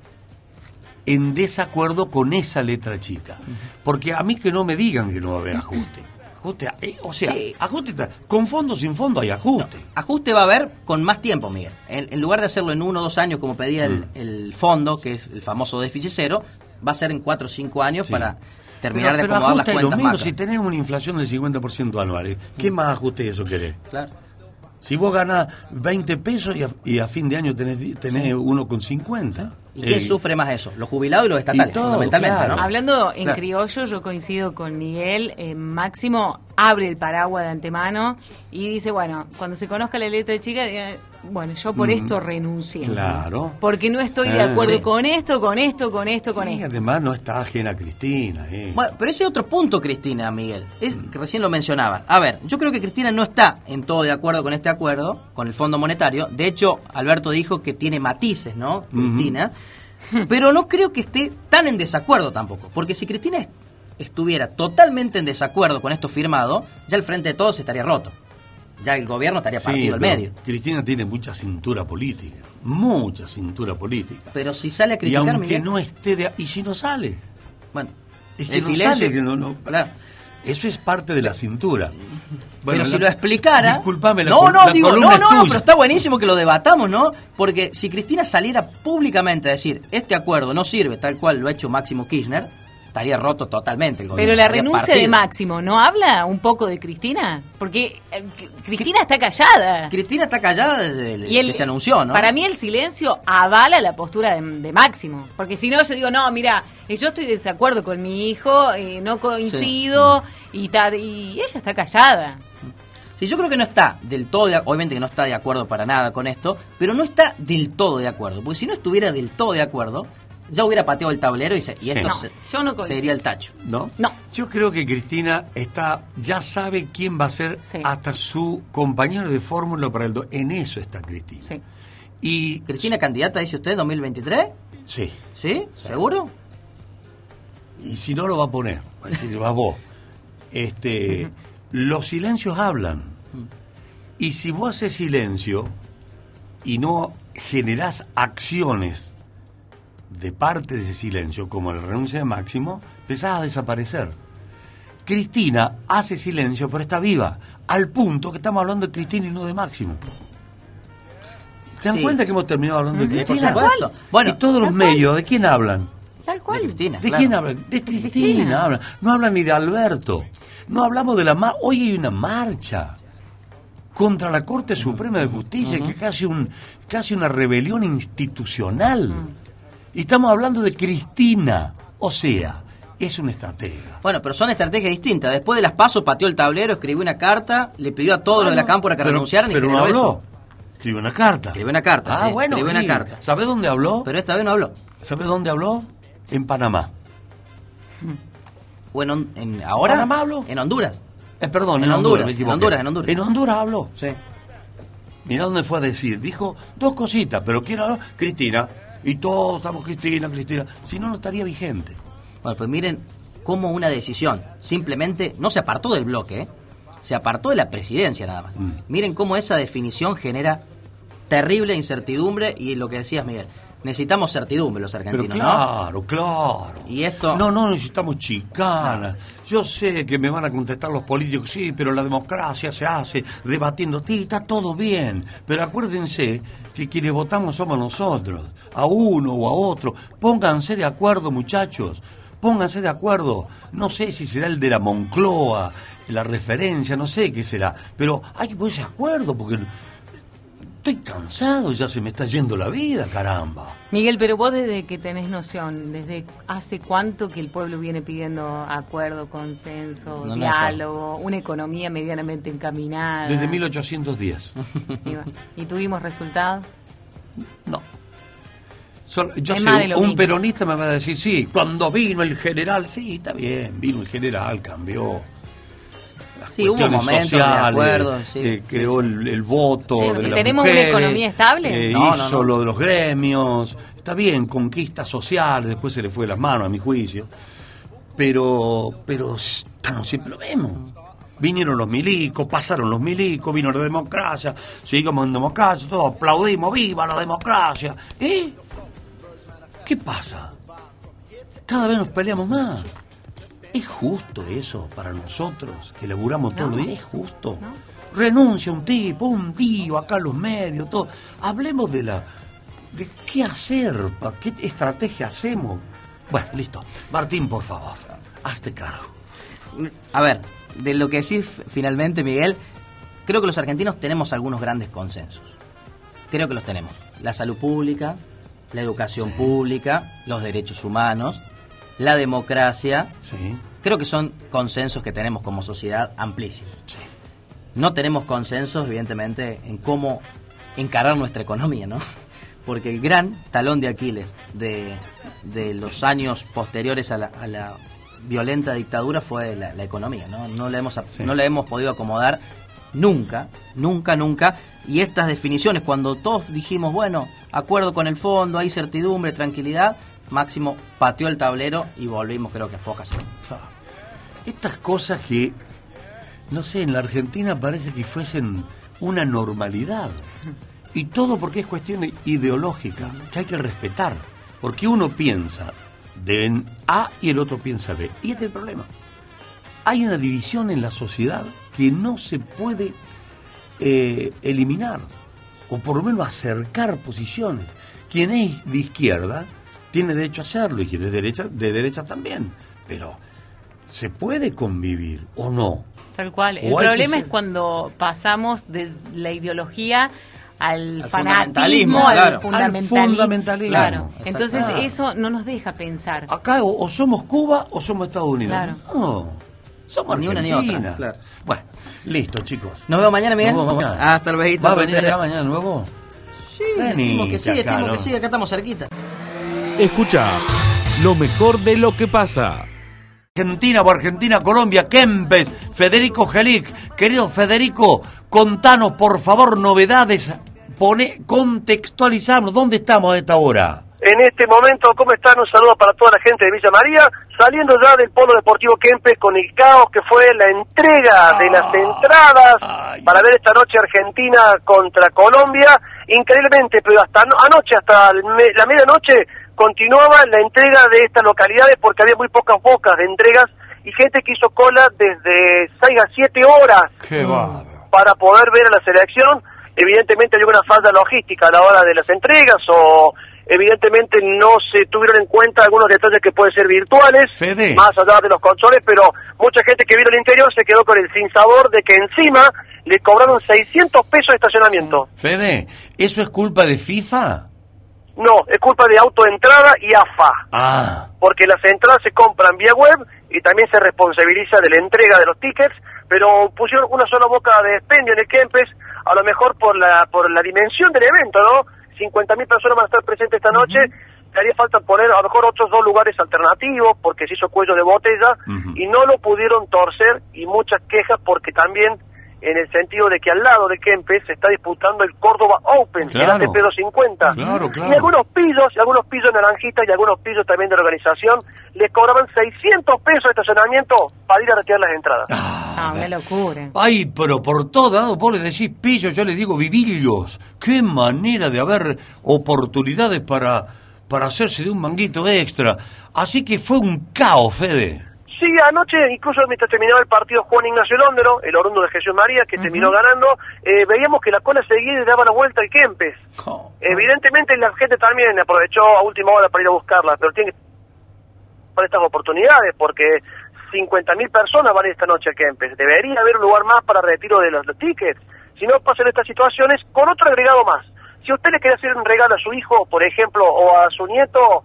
en desacuerdo con esa letra chica. Porque a mí que no me digan que no va a haber ajuste. Ajuste, eh, o sea, Sí. ajuste está- con fondo sin fondo hay ajuste. Ajuste va a haber con más tiempo, Miguel. En, en lugar de hacerlo en uno o dos años como pedía el, Mm. el fondo, que es el famoso déficit cero, va a ser en cuatro o cinco años Sí. para terminar Pero- de pero acomodar las es lo cuentas mismo, si tenés una inflación del 50% anual, ¿eh? ¿qué más ajuste de eso querés? Claro. Si vos ganás 20 pesos y a, y a fin de año tenés, tenés uno con 50. ¿Y quién eh, sufre más eso? Los jubilados y los estatales, y todo, fundamentalmente, claro. ¿no? Hablando en Claro. criollo, yo coincido con Miguel. eh, Máximo abre el paraguas de antemano y dice, bueno, cuando se conozca la letra chica, diga, bueno, yo por Mm. esto renuncié. Claro. Porque no estoy de Ah, acuerdo sí. con esto, con esto, con esto, con Y esto. además no está ajena a Cristina. eh. Bueno, pero ese otro punto, Cristina, Miguel, es que recién lo mencionaba. A ver, yo creo que Cristina no está en todo de acuerdo con este acuerdo, con el Fondo Monetario. De hecho, Alberto dijo que tiene matices, ¿no? Cristina. Pero no creo que esté tan en desacuerdo tampoco. Porque si Cristina est- estuviera totalmente en desacuerdo con esto firmado, ya el frente de todos estaría roto. Ya el gobierno estaría Sí, partido al medio. Cristina tiene mucha cintura política. Mucha cintura política. Pero si sale a Y criticar, aunque Miguel, no esté de... ¿Y si no sale? Bueno, Es que el no silencio... sale, que no- no- Eso es parte de la cintura. Bueno, pero si la- lo explicara. Disculpame, la no, no, la digo, no, es no, no, pero está buenísimo que lo debatamos, ¿no? Porque si Cristina saliera públicamente a decir, este acuerdo no sirve tal cual lo ha hecho Máximo Kirchner, estaría roto totalmente el gobierno. Pero la renuncia de. Máximo, ¿no habla un poco de Cristina? Porque eh, Cristina está callada. Cristina está callada desde el- Y el- que se anunció, ¿no? Para mí el silencio avala la postura de, de Máximo. Porque si no, yo digo, no, mira, eh, yo estoy de desacuerdo con mi hijo, eh, no coincido, y, ta- y ella está callada. Sí, yo creo que no está del todo, de, obviamente que no está de acuerdo para nada con esto, pero no está del todo de acuerdo. Porque si no estuviera del todo de acuerdo, ya hubiera pateado el tablero y, se- y Sí. esto No, se, yo no se coincido. iría el tacho. ¿No? No. Yo creo que Cristina está ya sabe quién va a ser hasta su compañero de fórmula para el... do- En eso está Cristina. Sí. Y ¿Cristina candidata, dice usted, 2023? Sí. ¿Sí? ¿Seguro? Y si no lo va a poner, va a decir, va vos. Este, los silencios hablan. Y si vos haces silencio y no generás acciones de parte de ese silencio, como la renuncia de Máximo, empezás a desaparecer. Cristina hace silencio, pero está viva, al punto que estamos hablando de Cristina y no de Máximo. ¿Se dan Sí. cuenta que hemos terminado hablando de Sí, por Cristina? supuesto. Bueno, y todos los medios, ¿de quién hablan? Tal cual. Cristina, ¿De claro. quién hablan? De Cristina, hablan. No hablan ni de Alberto. No hablamos de la ma Hoy hay una marcha contra la Corte Suprema de Justicia, que es casi, un, casi una rebelión institucional. Y estamos hablando de Cristina. O sea, es una estratega. Bueno, pero son estrategias distintas. Después de las pasos pateó el tablero, escribió una carta, le pidió a todos los de la cámpora que Pero- renunciaran y pero no generó habló. eso. Escribió una carta. Escribió una carta, Ah, sí, bueno, escribió una carta. ¿Sabe dónde habló? Pero esta vez no habló. ¿Sabe dónde habló? En Panamá. Bueno, en, en- ahora ¿Panamá habló? en Honduras. Eh, perdón, En en, Honduras, me en. Honduras, en Honduras. En Honduras habló. Sí. Mirá dónde fue a decir. Dijo dos cositas, pero ¿quién habló? Cristina. Y todos estamos Cristina, Cristina. Si no, no estaría vigente. Bueno, pues miren cómo una decisión simplemente no se apartó del bloque, ¿eh? se apartó de la presidencia nada más. Mm. Miren cómo esa definición genera terrible incertidumbre y lo que decías, Miguel. Necesitamos certidumbre los Pero argentinos, ¿no? claro, claro. Y esto... No, no necesitamos chicanas. Yo sé que me van a contestar los políticos, sí, pero la democracia se hace debatiendo. Sí, está todo bien. Pero acuérdense que quienes votamos somos nosotros, a uno o a otro. Pónganse de acuerdo, muchachos. Pónganse de acuerdo. No sé si será el de la Moncloa, la referencia, no sé qué será. Pero hay que ponerse de acuerdo porque estoy cansado, ya se me está yendo la vida, caramba. Miguel, pero vos desde que tenés noción, ¿desde hace cuánto que el pueblo viene pidiendo acuerdo, consenso, No, no, diálogo, una economía medianamente encaminada? Desde 1810. ¿Y tuvimos resultados? No. Sol- yo sé, un mismo. peronista me va a decir, sí, cuando vino el general, sí, está bien, vino el general, cambió. Las Sí, hubo cuestiones momentos de sociales, acuerdo, sí, eh, sí, creó El, el voto de las tenemos una mujeres, economía estable. eh, No, no, hizo no. lo de los gremios, está bien, conquistas sociales, después se le fue de las manos a mi juicio, pero, pero estamos siempre lo mismo. Vinieron los milicos, pasaron los milicos, vino la democracia, sigamos en democracia, todos aplaudimos, viva la democracia. ¿Eh? ¿Qué pasa? Cada vez nos peleamos más. ¿Es justo eso para nosotros que laburamos todos los días? ¿Es justo? Renuncia un tipo, un tío, acá los medios, todo. Hablemos de la. de qué hacer, pa- qué estrategia hacemos. Bueno, listo. Martín, por favor, hazte cargo. A ver, de lo que decís finalmente, Miguel, creo que los argentinos tenemos algunos grandes consensos. Creo que los tenemos. La salud pública, la educación pública, los derechos humanos, la democracia, creo que son consensos que tenemos como sociedad amplísimos. No tenemos consensos, evidentemente, en cómo encarar nuestra economía, ¿no? Porque el gran talón de Aquiles de, de los años posteriores a la, a la violenta dictadura fue la, la economía, ¿no? No la, hemos, no la hemos podido acomodar nunca, nunca, nunca. Y estas definiciones, cuando todos dijimos, bueno, acuerdo con el fondo, hay certidumbre, tranquilidad, Máximo pateó el tablero y volvimos creo que a fojas. Estas cosas que, no sé, en la Argentina parece que fuesen una normalidad. Y todo porque es cuestión ideológica, que hay que respetar. Porque uno piensa de A y el otro piensa B. Y este es el problema. Hay una división en la sociedad que no se puede eh, eliminar, o por lo menos acercar posiciones. Quien es de izquierda tiene derecho a hacerlo y quien es derecha, de derecha también. Pero se puede convivir o no. Tal cual. El O problema ser- es cuando pasamos de la ideología al, Al fanatismo, fundamentalismo, al claro. fundamentalismo. Al fundamentalismo. Claro. Entonces Ah. eso no nos deja pensar. Acá o, o somos Cuba o somos Estados Unidos. Claro. No, somos Ni una ni otra, claro. Bueno, listo, chicos. Nos vemos mañana, Miguel. Nos vemos mañana. Hasta luego. ¿Va a venir acá mañana nuevo? Sí, estimo que sí, que sí, acá estamos cerquita. Escucha lo mejor de lo que pasa. Argentina o Argentina, Colombia, Kempes, Federico Gelic. Querido Federico, contanos por favor novedades. Pone, contextualizamos, ¿dónde estamos a esta hora? En este momento, ¿cómo están? Un saludo para toda la gente de Villa María, saliendo ya del Polo Deportivo Kempes con el caos que fue la entrega de las entradas para ver esta noche Argentina contra Colombia. Increíblemente, pero hasta ano- anoche, hasta la medianoche, continuaba la entrega de estas localidades porque había muy pocas bocas de entregas y gente que hizo cola desde 6 a 7 horas Qué va. para poder ver a la selección. Evidentemente hay una falta logística a la hora de las entregas o evidentemente no se tuvieron en cuenta algunos detalles que pueden ser virtuales, Fede. más allá de los consoles, pero mucha gente que vino al interior se quedó con el sinsabor de que encima le cobraron 600 pesos de estacionamiento. Fede, ¿eso es culpa de FIFA? No, es culpa de autoentrada y AFA. Ah, porque las entradas se compran vía web y también se responsabiliza de la entrega de los tickets, pero pusieron una sola boca de expendio en el Kempes, a lo mejor por la por la dimensión del evento, ¿no? 50.000 personas van a estar presentes esta noche, le haría falta poner a lo mejor otros dos lugares alternativos porque se hizo cuello de botella y no lo pudieron torcer y muchas quejas porque también en el sentido de que al lado de Kempes se está disputando el Córdoba Open, Claro. el ATP 250. Claro, claro. Y algunos pisos, y algunos pisos naranjitas y algunos pisos también de la organización les cobraban 600 pesos de estacionamiento para ir a retirar las entradas. Ah, una locura. Ay, pero por todo lado vos le decís pillo, yo le digo vivillos. Qué manera de haber oportunidades para, para hacerse de un manguito extra. Así que fue un caos, Fede. Sí, anoche, incluso mientras terminaba el partido Juan Ignacio Londero, el orundo de Jesús María, que terminó ganando, eh, veíamos que la cola seguía y daba la vuelta al Kempes. Evidentemente la gente también aprovechó a última hora para ir a buscarla, pero tiene que para estas oportunidades, porque 50.000 personas van esta noche a Kempes. Debería haber un lugar más para retiro de los, los tickets. Si no pasan estas situaciones, con otro agregado más. Si usted le quiere hacer un regalo a su hijo, por ejemplo, o a su nieto,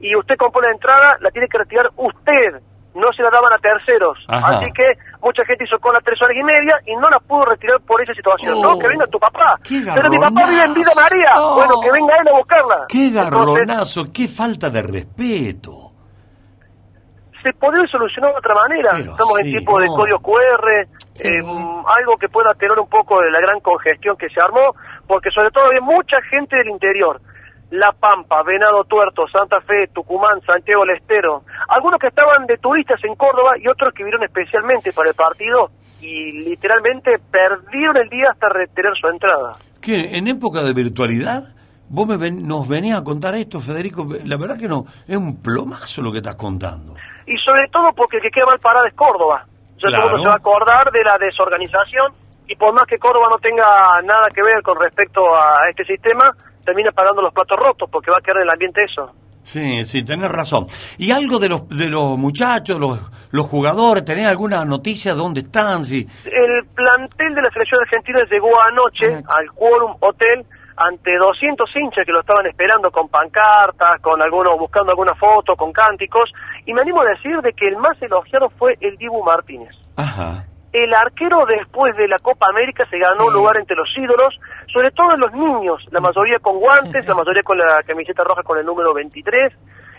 y usted compró la entrada, la tiene que retirar usted. No se la daban a terceros. Ajá. Así que mucha gente hizo cola tres horas y media y no la pudo retirar por esa situación. Oh. no, que venga tu papá. Pero mi papá vive en Vida María. Oh. Bueno, que venga él a buscarla. Qué Entonces, garronazo, qué falta de respeto. se podría solucionar de otra manera. Estamos sí, en tipo de código QR, eh, algo que pueda tener un poco de la gran congestión que se armó, porque sobre todo había mucha gente del interior. La Pampa, Venado Tuerto, Santa Fe, Tucumán, Santiago del Estero. Algunos que estaban de turistas en Córdoba y otros que vinieron especialmente para el partido y literalmente perdieron el día hasta retener su entrada. ¿Qué, en época de virtualidad? Vos me ven- nos venías a contar esto, Federico. La verdad que no, es un plomazo lo que estás contando. y sobre todo porque el que queda mal parado es Córdoba. Ya Claro. todo el mundo se va a acordar de la desorganización y por más que Córdoba no tenga nada que ver con respecto a este sistema, termina pagando los platos rotos porque va a quedar en el ambiente eso. Sí, sí, tenés razón. ¿Y algo de los, de los muchachos, los, los jugadores? ¿Tenés alguna noticia de dónde están? Si... El plantel de la selección argentina llegó anoche al Quorum Hotel ante 200 hinchas que lo estaban esperando con pancartas, con algunos buscando alguna foto, con cánticos, y me animo a decir de que el más elogiado fue el Dibu Martínez. Ajá. El arquero después de la Copa América se ganó un lugar entre los ídolos, sobre todo en los niños, la mayoría con guantes, la mayoría con la camiseta roja con el número 23.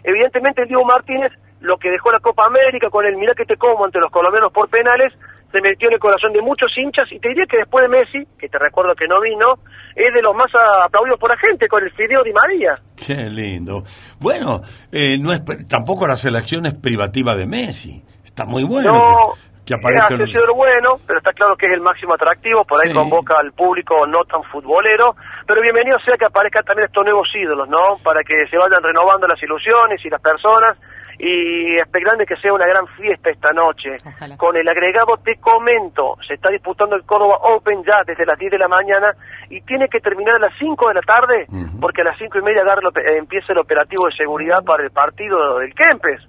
Evidentemente el Diego Martínez, lo que dejó la Copa América con el mirá que te como ante los colombianos por penales, se metió en el corazón de muchos hinchas y te diría que después de Messi, que te recuerdo que no vino, es de los más aplaudidos por la gente con el Fideo Di María. Qué lindo. Bueno, eh, no es, tampoco la selección es privativa de Messi. Está muy bueno. No, que, aparezca ha sido bueno, pero está claro que es el máximo atractivo, por ahí Sí. convoca al público no tan futbolero, pero bienvenido sea que aparezcan también estos nuevos ídolos, ¿no? Para que se vayan renovando las ilusiones y las personas y esperando que sea una gran fiesta esta noche. Con el agregado te comento, se está disputando el Córdoba Open ya desde las 10 de la mañana y tiene que terminar a las 5 de la tarde porque a las 5 y media agarra el ope- empieza el operativo de seguridad para el partido del Kempes.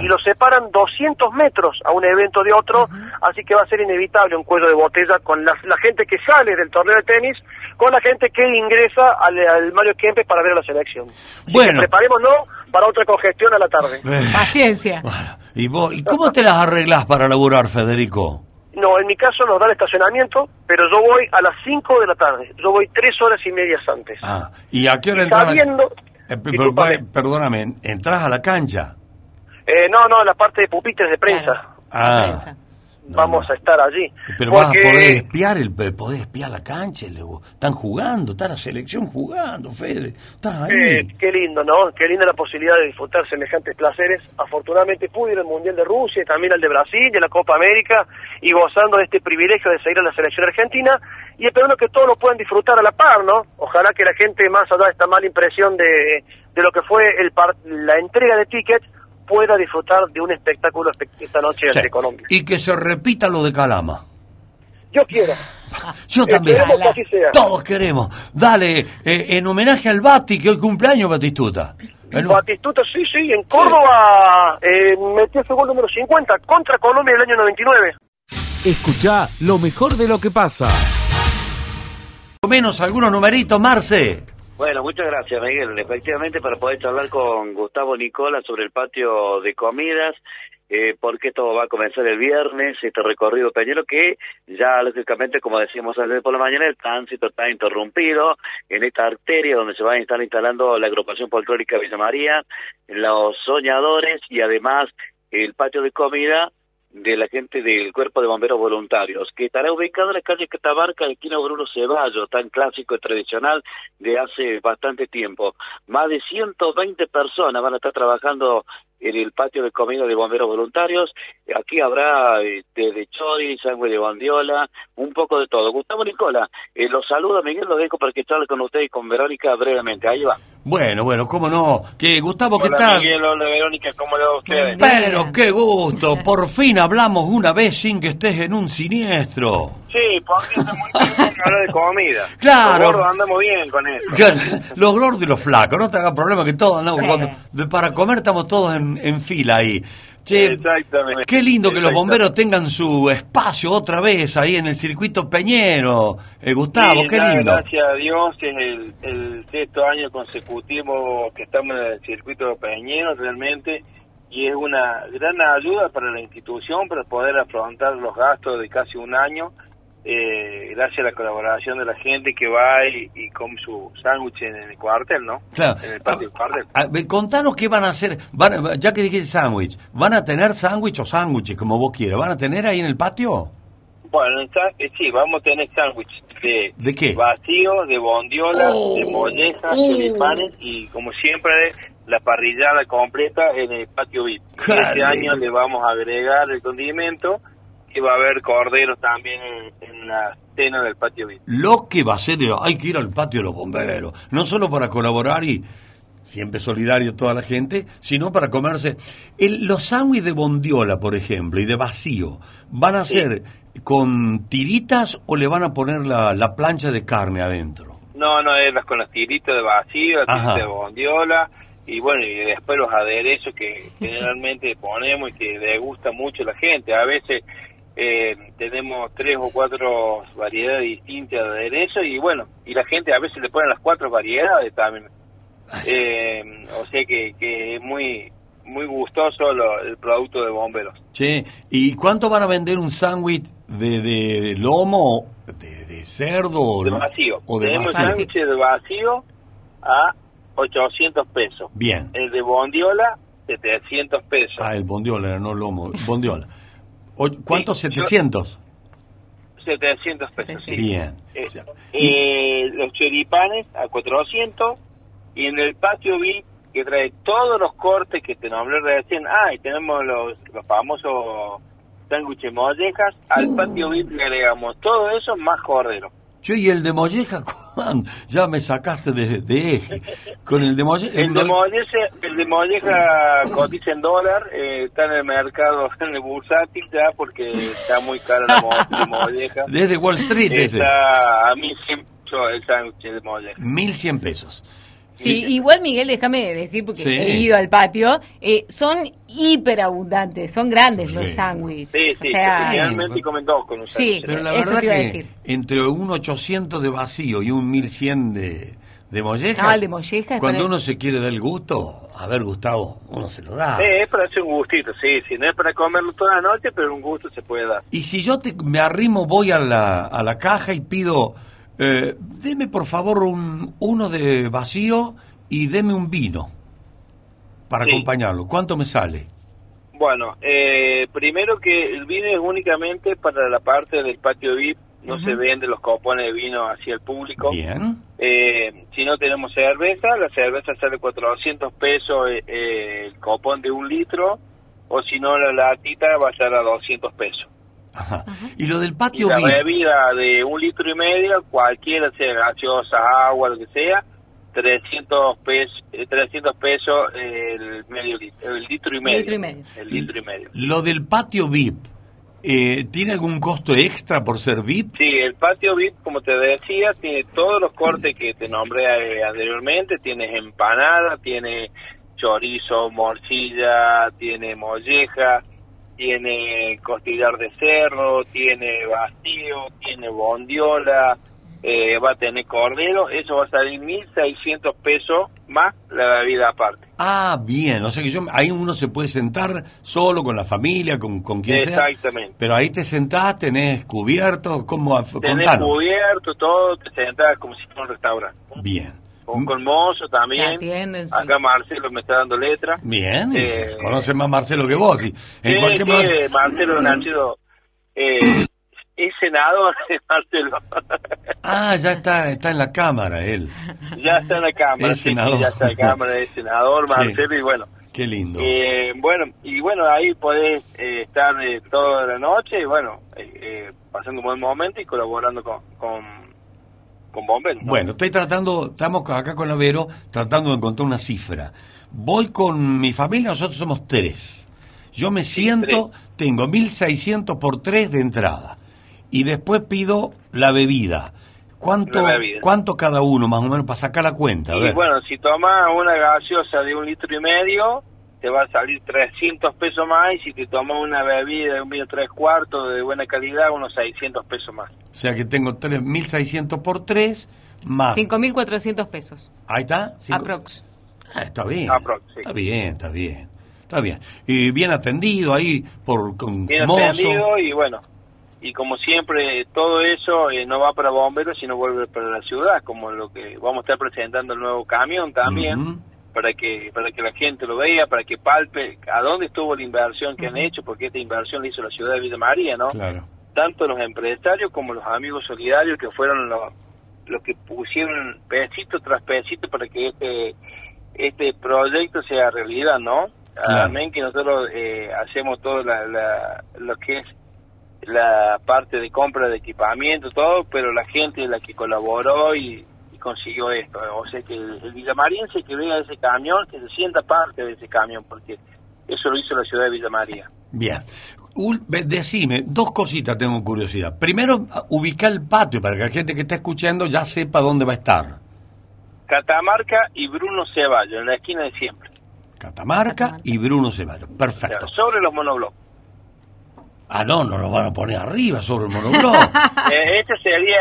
Y lo separan 200 metros a un evento de otro, así que va a ser inevitable un cuello de botella con la, la gente que sale del torneo de tenis, con la gente que ingresa al, al Mario Kempes para ver a la selección. Así Bueno. preparémonos para otra congestión a la tarde. Paciencia. ¿Y, vos, ¿Y cómo te las arreglás para laburar, Federico? No, en mi caso nos dan estacionamiento, pero yo voy a las 5 de la tarde. Yo voy tres horas y medias antes. Ah, ¿y a qué hora entras? Sabiendo... Eh, perdóname, ¿entras a la cancha? Eh, no, no, la parte de pupitres de prensa. Ah, Vamos a estar allí. pero vas a Porque- poder espiar, el, podés espiar la cancha, luego. están jugando, está la selección jugando, Fede, estás ahí. Eh, qué lindo, ¿no? Qué linda la posibilidad de disfrutar semejantes placeres. Afortunadamente pude ir al Mundial de Rusia y también al de Brasil y a la Copa América y gozando de este privilegio de seguir a la selección argentina y esperando que todos lo puedan disfrutar a la par, ¿no? Ojalá que la gente, más allá de esta mala impresión de, de lo que fue el par- la entrega de tickets, pueda disfrutar de un espectáculo espe- esta noche Sí. ante Colombia. Y que se repita lo de Calama. Yo quiero. Yo también. Esperemos que así sea. Todos queremos. Dale, eh, en homenaje al Bati, que hoy cumpleaños Batistuta. En- Batistuta, sí, sí, en Córdoba eh, metió su gol número 50 contra Colombia en el año 99. Escucha lo mejor de lo que pasa. Por menos algunos numeritos, Marce. Bueno, muchas gracias, Miguel. Efectivamente, para poder charlar con Gustavo Nicola sobre el patio de comidas, eh, porque esto va a comenzar el viernes, este recorrido peñero que ya, lógicamente, como decíamos ayer por la mañana, el tránsito está interrumpido en esta arteria donde se va a estar instalando la agrupación folclórica Villa María, los soñadores y además el patio de comida de la gente del Cuerpo de Bomberos Voluntarios, que estará ubicado en la calle Catabarca, esquina Bruno Ceballos, tan clásico y tradicional de hace bastante tiempo. Más de 120 personas van a estar trabajando en el patio de comida de bomberos voluntarios. Aquí habrá desde chori, sangre de bandiola, un poco de todo. Gustavo Nicola, eh, los saluda Miguel, los dejo para que charle con usted y con Verónica brevemente. Ahí va. Bueno, bueno, cómo no. Que Gustavo, ¿qué Hola tal? Miguel, hola Verónica, ¿cómo le va a ustedes? Pero qué gusto, por fin hablamos una vez sin que estés en un siniestro. Sí, hace tiempo que de comida. Claro. Los gordos andamos bien con eso. Los gordos y los flacos, no te hagas problema que todos andamos cuando- para comer estamos todos en, en fila ahí. Che, Exactamente. qué lindo que los bomberos tengan su espacio otra vez ahí en el circuito Peñero. Eh, Gustavo, Sí, qué nada, lindo. Gracias a Dios, es el, el sexto año consecutivo que estamos en el circuito peñero realmente y es una gran ayuda para la institución para poder afrontar los gastos de casi un año eh, gracias a la colaboración de la gente que va y, y come su sándwich en el cuartel, ¿no? Claro. En el patio del cuartel. Ah, ve, contanos qué van a hacer. Van a- ya que dijiste sándwich, ¿van a tener sándwich o sándwiches, como vos quieras? ¿Van a tener ahí en el patio? Bueno, está- eh, sí, vamos a tener sándwich de, ¿De qué? vacío, de bondiola, Oh, de mollejas, oh. choripanes y como siempre la parrillada completa en el patio VIP. Este año le vamos a agregar el condimento y va a haber corderos también en, la cena del patio VIP. Lo que va a ser, hay que ir al patio de los bomberos, no solo para colaborar y siempre solidario toda la gente, sino para comerse. El- los sándwiches de bondiola, por ejemplo, y de vacío, ¿van a Sí. ser con tiritas o le van a poner la, la plancha de carne adentro? No, no, es con las tiritas de vacío, tiritas de bondiola y bueno, y después los aderezos que generalmente ponemos y que le gusta mucho a la gente. A veces eh, tenemos tres o cuatro variedades distintas de aderezo y bueno, y la gente a veces le ponen las cuatro variedades también. Eh, o sea que, que es muy muy gustoso lo- el producto de bomberos. Che, ¿y cuánto van a vender un sándwich de, de lomo, de, de cerdo De vacío. o de Tenemos vacío? sándwiches de vacío a 800 pesos. Bien. El de bondiola, 700 pesos. Ah, el bondiola, no lomo, bondiola. O- ¿Cuántos? 700. 700 pesos, sí. Bien. Eh, eh, los choripanes a 400 y en el patio VIP que trae todos los cortes que te nombré recién. Ah, y tenemos los, los famosos sándwiches mollejas. Al patio VIP le agregamos todo eso más cordero. Yo y el de molleja, Juan, ya me sacaste de, de eje. Con el de molleja... El de molleja, el de molleja cotiza en dólar, eh, está en el mercado, en el bursátil ya porque está muy cara la de molleja. Desde Wall Street ese. Está a mí siempre el sándwich de molleja. 1100 pesos. Sí, igual Miguel, déjame decir, porque Sí. he ido al patio, eh, son hiperabundantes, son grandes los sándwiches. Sí, sí, o sea, generalmente comen dos con un Sí, sándwich. Pero la eso verdad te iba a que decir. entre un 800 de vacío y un 1100 de, de molleja, No, el de molleja es cuando uno se quiere dar el gusto, a ver, Gustavo, uno se lo da. Eh, es para hacer un gustito, sí, sí, no es para comerlo toda la noche, pero un gusto se puede dar. Y si yo te, me arrimo, voy a la, a la caja y pido, eh, deme por favor un, uno de vacío y deme un vino para Sí. acompañarlo. ¿Cuánto me sale? Bueno, eh, primero que el vino es únicamente para la parte del patio VIP, no se vende los copones de vino hacia el público. Bien. Eh, si no tenemos cerveza, la cerveza sale 400 pesos eh, eh, el copón de un litro, o si no la latita va a estar a 200 pesos. Y lo del Y patio la VIP, bebida de un litro y medio, cualquiera sea gaseosa, agua, lo que sea, 300 pesos, 300 pesos el medio litro, el litro y medio. Litro y medio. El litro y medio. lo del patio VIP, eh, ¿tiene algún costo extra por ser VIP? Sí, el patio VIP, como te decía, tiene todos los cortes que te nombré eh, anteriormente. Tienes empanada, tiene chorizo, morcilla, tiene molleja, tiene costillar de cerdo, tiene vacío, tiene bondiola, eh, va a tener cordero. Eso va a salir 1.600 pesos más la bebida aparte. Ah, bien, o sea que yo, ahí uno se puede sentar solo con la familia, con, con quien sea. Exactamente. Pero ahí te sentás, tenés cubierto, ¿cómo? Tenés Contanos. cubierto, todo, te sentás como si fuera un restaurante. Bien. Con, con mozo también. Atienden, sí. Acá Marcelo me está dando letra. Bien, Eh, conoce más Marcelo que vos. Y en Sí, cualquier sí, momento- Marcelo Nachido eh, es senador, Marcelo. Ah, ya está, está en la cámara él. ya está en la cámara. Es sí, sí, senador. ya está en la cámara, es senador, Sí. Marcelo, y bueno. Qué lindo. Eh, bueno, y bueno, ahí podés eh, estar eh, toda la noche y bueno, eh, eh, pasando un buen momento y colaborando con, con, con bomberos. ¿no? Bueno, estoy tratando, estamos acá con Avero, tratando de encontrar una cifra. Voy con mi familia, nosotros somos tres. Yo me siento, tengo 1.600 por tres de entrada. Y después pido la bebida. ¿Cuánto, La bebida. ¿Cuánto cada uno, más o menos, para sacar la cuenta? A Y bueno, si tomas una gaseosa de un litro y medio, te va a salir 300 pesos más. Y si te tomas una bebida de un vino tres cuartos de buena calidad, unos 600 pesos más. O sea que tengo tres- 1.600 por tres, más... 5.400 pesos. Ahí está. cinco- Aprox. Ah, está bien. Aprox, sí. Está bien, está bien. Está bien. Y bien atendido ahí por con Bien mozo. atendido y bueno. Y como siempre, todo eso eh, no va para bomberos, sino vuelve para la ciudad, como lo que vamos a estar presentando el nuevo camión también. Ujú. Para que para que la gente lo vea, para que palpe a dónde estuvo la inversión que han hecho, porque esta inversión la hizo la ciudad de Villa María, ¿no? Claro. Tanto los empresarios como los amigos solidarios que fueron los, los que pusieron pesito tras pesito para que este este proyecto sea realidad, ¿no? Claro. Amén que nosotros eh, hacemos todo la, la- lo que es la parte de compra de equipamiento, todo, pero la gente la que colaboró y consiguió esto. O sea que el, villamariense que vea ese camión, que se sienta parte de ese camión, porque eso lo hizo la ciudad de Villa María. Bien. Decime, dos cositas tengo curiosidad. Primero, ubicar el patio para que la gente que está escuchando ya sepa dónde va a estar. Catamarca y Bruno Ceballos, en la esquina de siempre, Catamarca y Bruno Ceballos. Perfecto. sobre los monoblocks. Ah, no, no lo van a poner arriba sobre el monobloc. Eh, este sería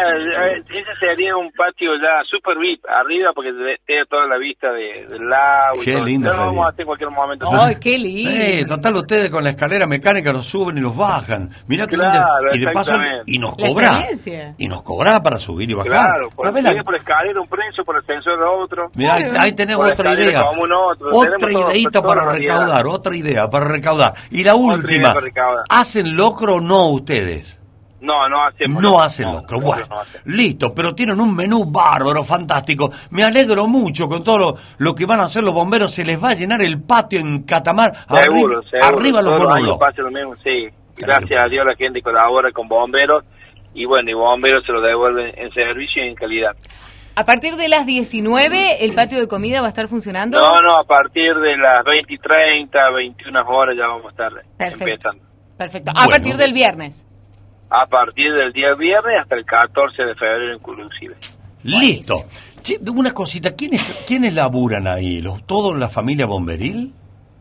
eh, ese sería un patio ya super VIP arriba porque tiene toda la vista de- del lago y Qué todo. lindo Ya lo sería. vamos a hacer en cualquier momento ¡Ay, qué lindo! Eh, total, ustedes con la escalera mecánica nos suben y los bajan. Mirá que Claro, lindo. Y de paso, y nos cobra. Y nos cobra para subir y bajar. claro por, ¿Sabés la- por escalera un precio por ascensor otro Mirá, ahí, ahí tenés Por otra idea. como un otro. Otra ideita para recaudar, otra idea para recaudar. Y la última, idea para recaudar. ¿hacen locro o no ustedes? no no hacemos No hacen no, locro, no, bueno, no listo, pero tienen un menú bárbaro, fantástico. Me alegro mucho con todo lo, lo que van a hacer los bomberos, se les va a llenar el patio en Catamar, seguro arri- seguro arriba los pasa lo mismo sí gracias a Dios la gente colabora con bomberos y bueno y bomberos se lo devuelven en servicio y en calidad A partir de las 19, ¿el patio de comida va a estar funcionando? No, no, a partir de las 20 y 30, 21 horas ya vamos a estar Perfecto. empezando. Perfecto. A Bueno. partir del viernes. A partir del día viernes hasta el 14 de febrero inclusive. Listo. Che, una cosita, ¿quiénes, ¿quiénes laburan ahí? ¿Los, ¿Todos la familia bomberil?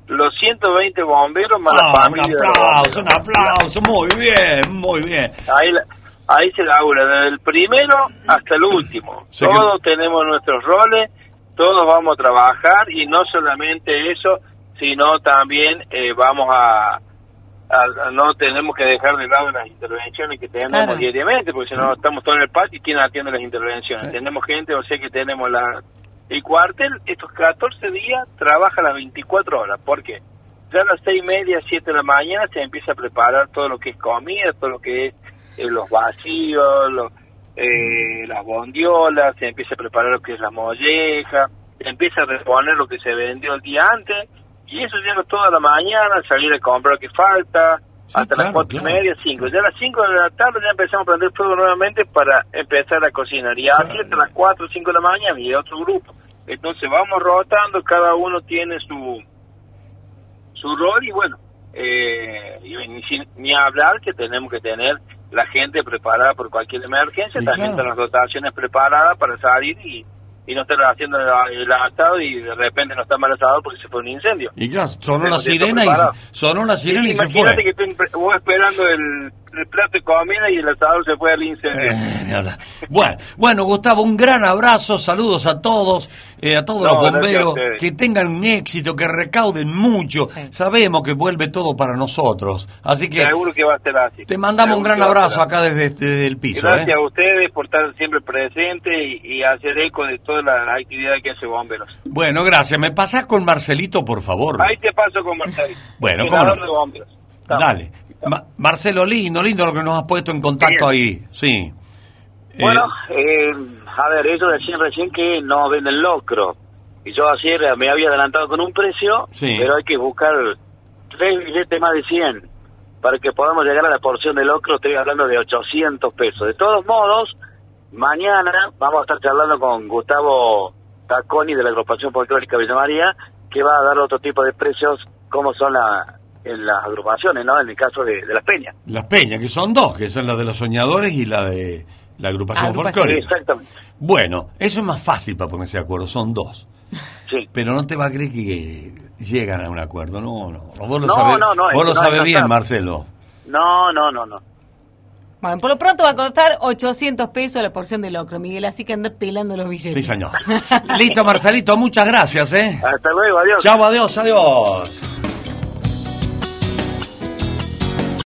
Los 120 bomberos más Ah, la un familia. los aplauso, un aplauso, muy bien, muy bien. Ahí, la- ahí se labura, desde el primero hasta el último. Sé que- Todos tenemos nuestros roles, todos vamos a trabajar y no solamente eso, sino también eh, vamos a, a- a- no tenemos que dejar de lado las intervenciones que tenemos Claro. diariamente, porque si no estamos todos en el patio y quién atiende las intervenciones. Tenemos gente, o sea que tenemos la el cuartel, estos 14 días trabaja las 24 horas. ¿Por qué? Ya a las seis y media, siete de la mañana se empieza a preparar todo lo que es comida, todo lo que es eh, los vacíos, los, eh, las bondiolas, se empieza a preparar lo que es la molleja, se empieza a reponer lo que se vendió el día antes, y eso llega toda la mañana, salir a comprar lo que falta, hasta claro, las cuatro claro. y media, cinco. Ya a las cinco de la tarde ya empezamos a prender fuego nuevamente para empezar a cocinar, y así hasta las cuatro o cinco de la mañana y otro grupo. Entonces vamos rotando, cada uno tiene su su rol y bueno, eh, y ni, ni hablar que tenemos que tener la gente preparada por cualquier emergencia, Sí, también claro. están las dotaciones preparadas para salir y, y no estar haciendo el, el asado y de repente no está mal asado porque se fue un incendio. Y claro, sonó la sirena y, sonó la sirena y se Imagínate fue. que estoy vos esperando el, el plato de comida y el asador se fue al incendio. Eh. Bueno, bueno, Gustavo, un gran abrazo, saludos a todos, eh, a todos No, los bomberos, que tengan éxito, que recauden mucho. Sabemos que vuelve todo para nosotros, así que Seguro que va a ser así. te mandamos un gran abrazo acá desde, desde el piso. Gracias ¿eh? a ustedes por estar siempre presentes y, y hacer eco de toda la actividad que hace Bomberos. Bueno, gracias. ¿Me pasás con Marcelito, por favor? Ahí te paso con Marcelo. Bueno, cómo no. senador de Bomberos. Dale. Ma- Marcelo, lindo, lindo lo que nos has puesto en contacto ahí. Sí. Eh, Bueno, eh, a ver, ellos decían recién que no venden locro. Y yo ayer me había adelantado con un precio, Sí. pero hay que buscar tres billetes más de 100 para que podamos llegar a la porción de locro. Estoy hablando de 800 pesos. De todos modos, mañana vamos a estar charlando con Gustavo Taconi de la agrupación folclórica Villa María, que va a dar otro tipo de precios, como son la- en las agrupaciones, ¿no? En el caso de, de las peñas. Las peñas, que son dos, que son la de los soñadores y la de la agrupación Agrupación, folclórica. Exactamente. Bueno, eso es más fácil para ponerse de acuerdo, son dos. Sí. Pero no te va a creer que llegan a un acuerdo, no, no. Vos lo No, sabés, no, vos lo no, sabés no bien. Marcelo. No, no, no, no. Bueno, por lo pronto va a costar 800 pesos la porción de locro, Miguel, así que anda pelando los billetes. Sí, señor. Listo, Marcelito, muchas gracias, ¿eh? Hasta luego, adiós. Chao, adiós, adiós.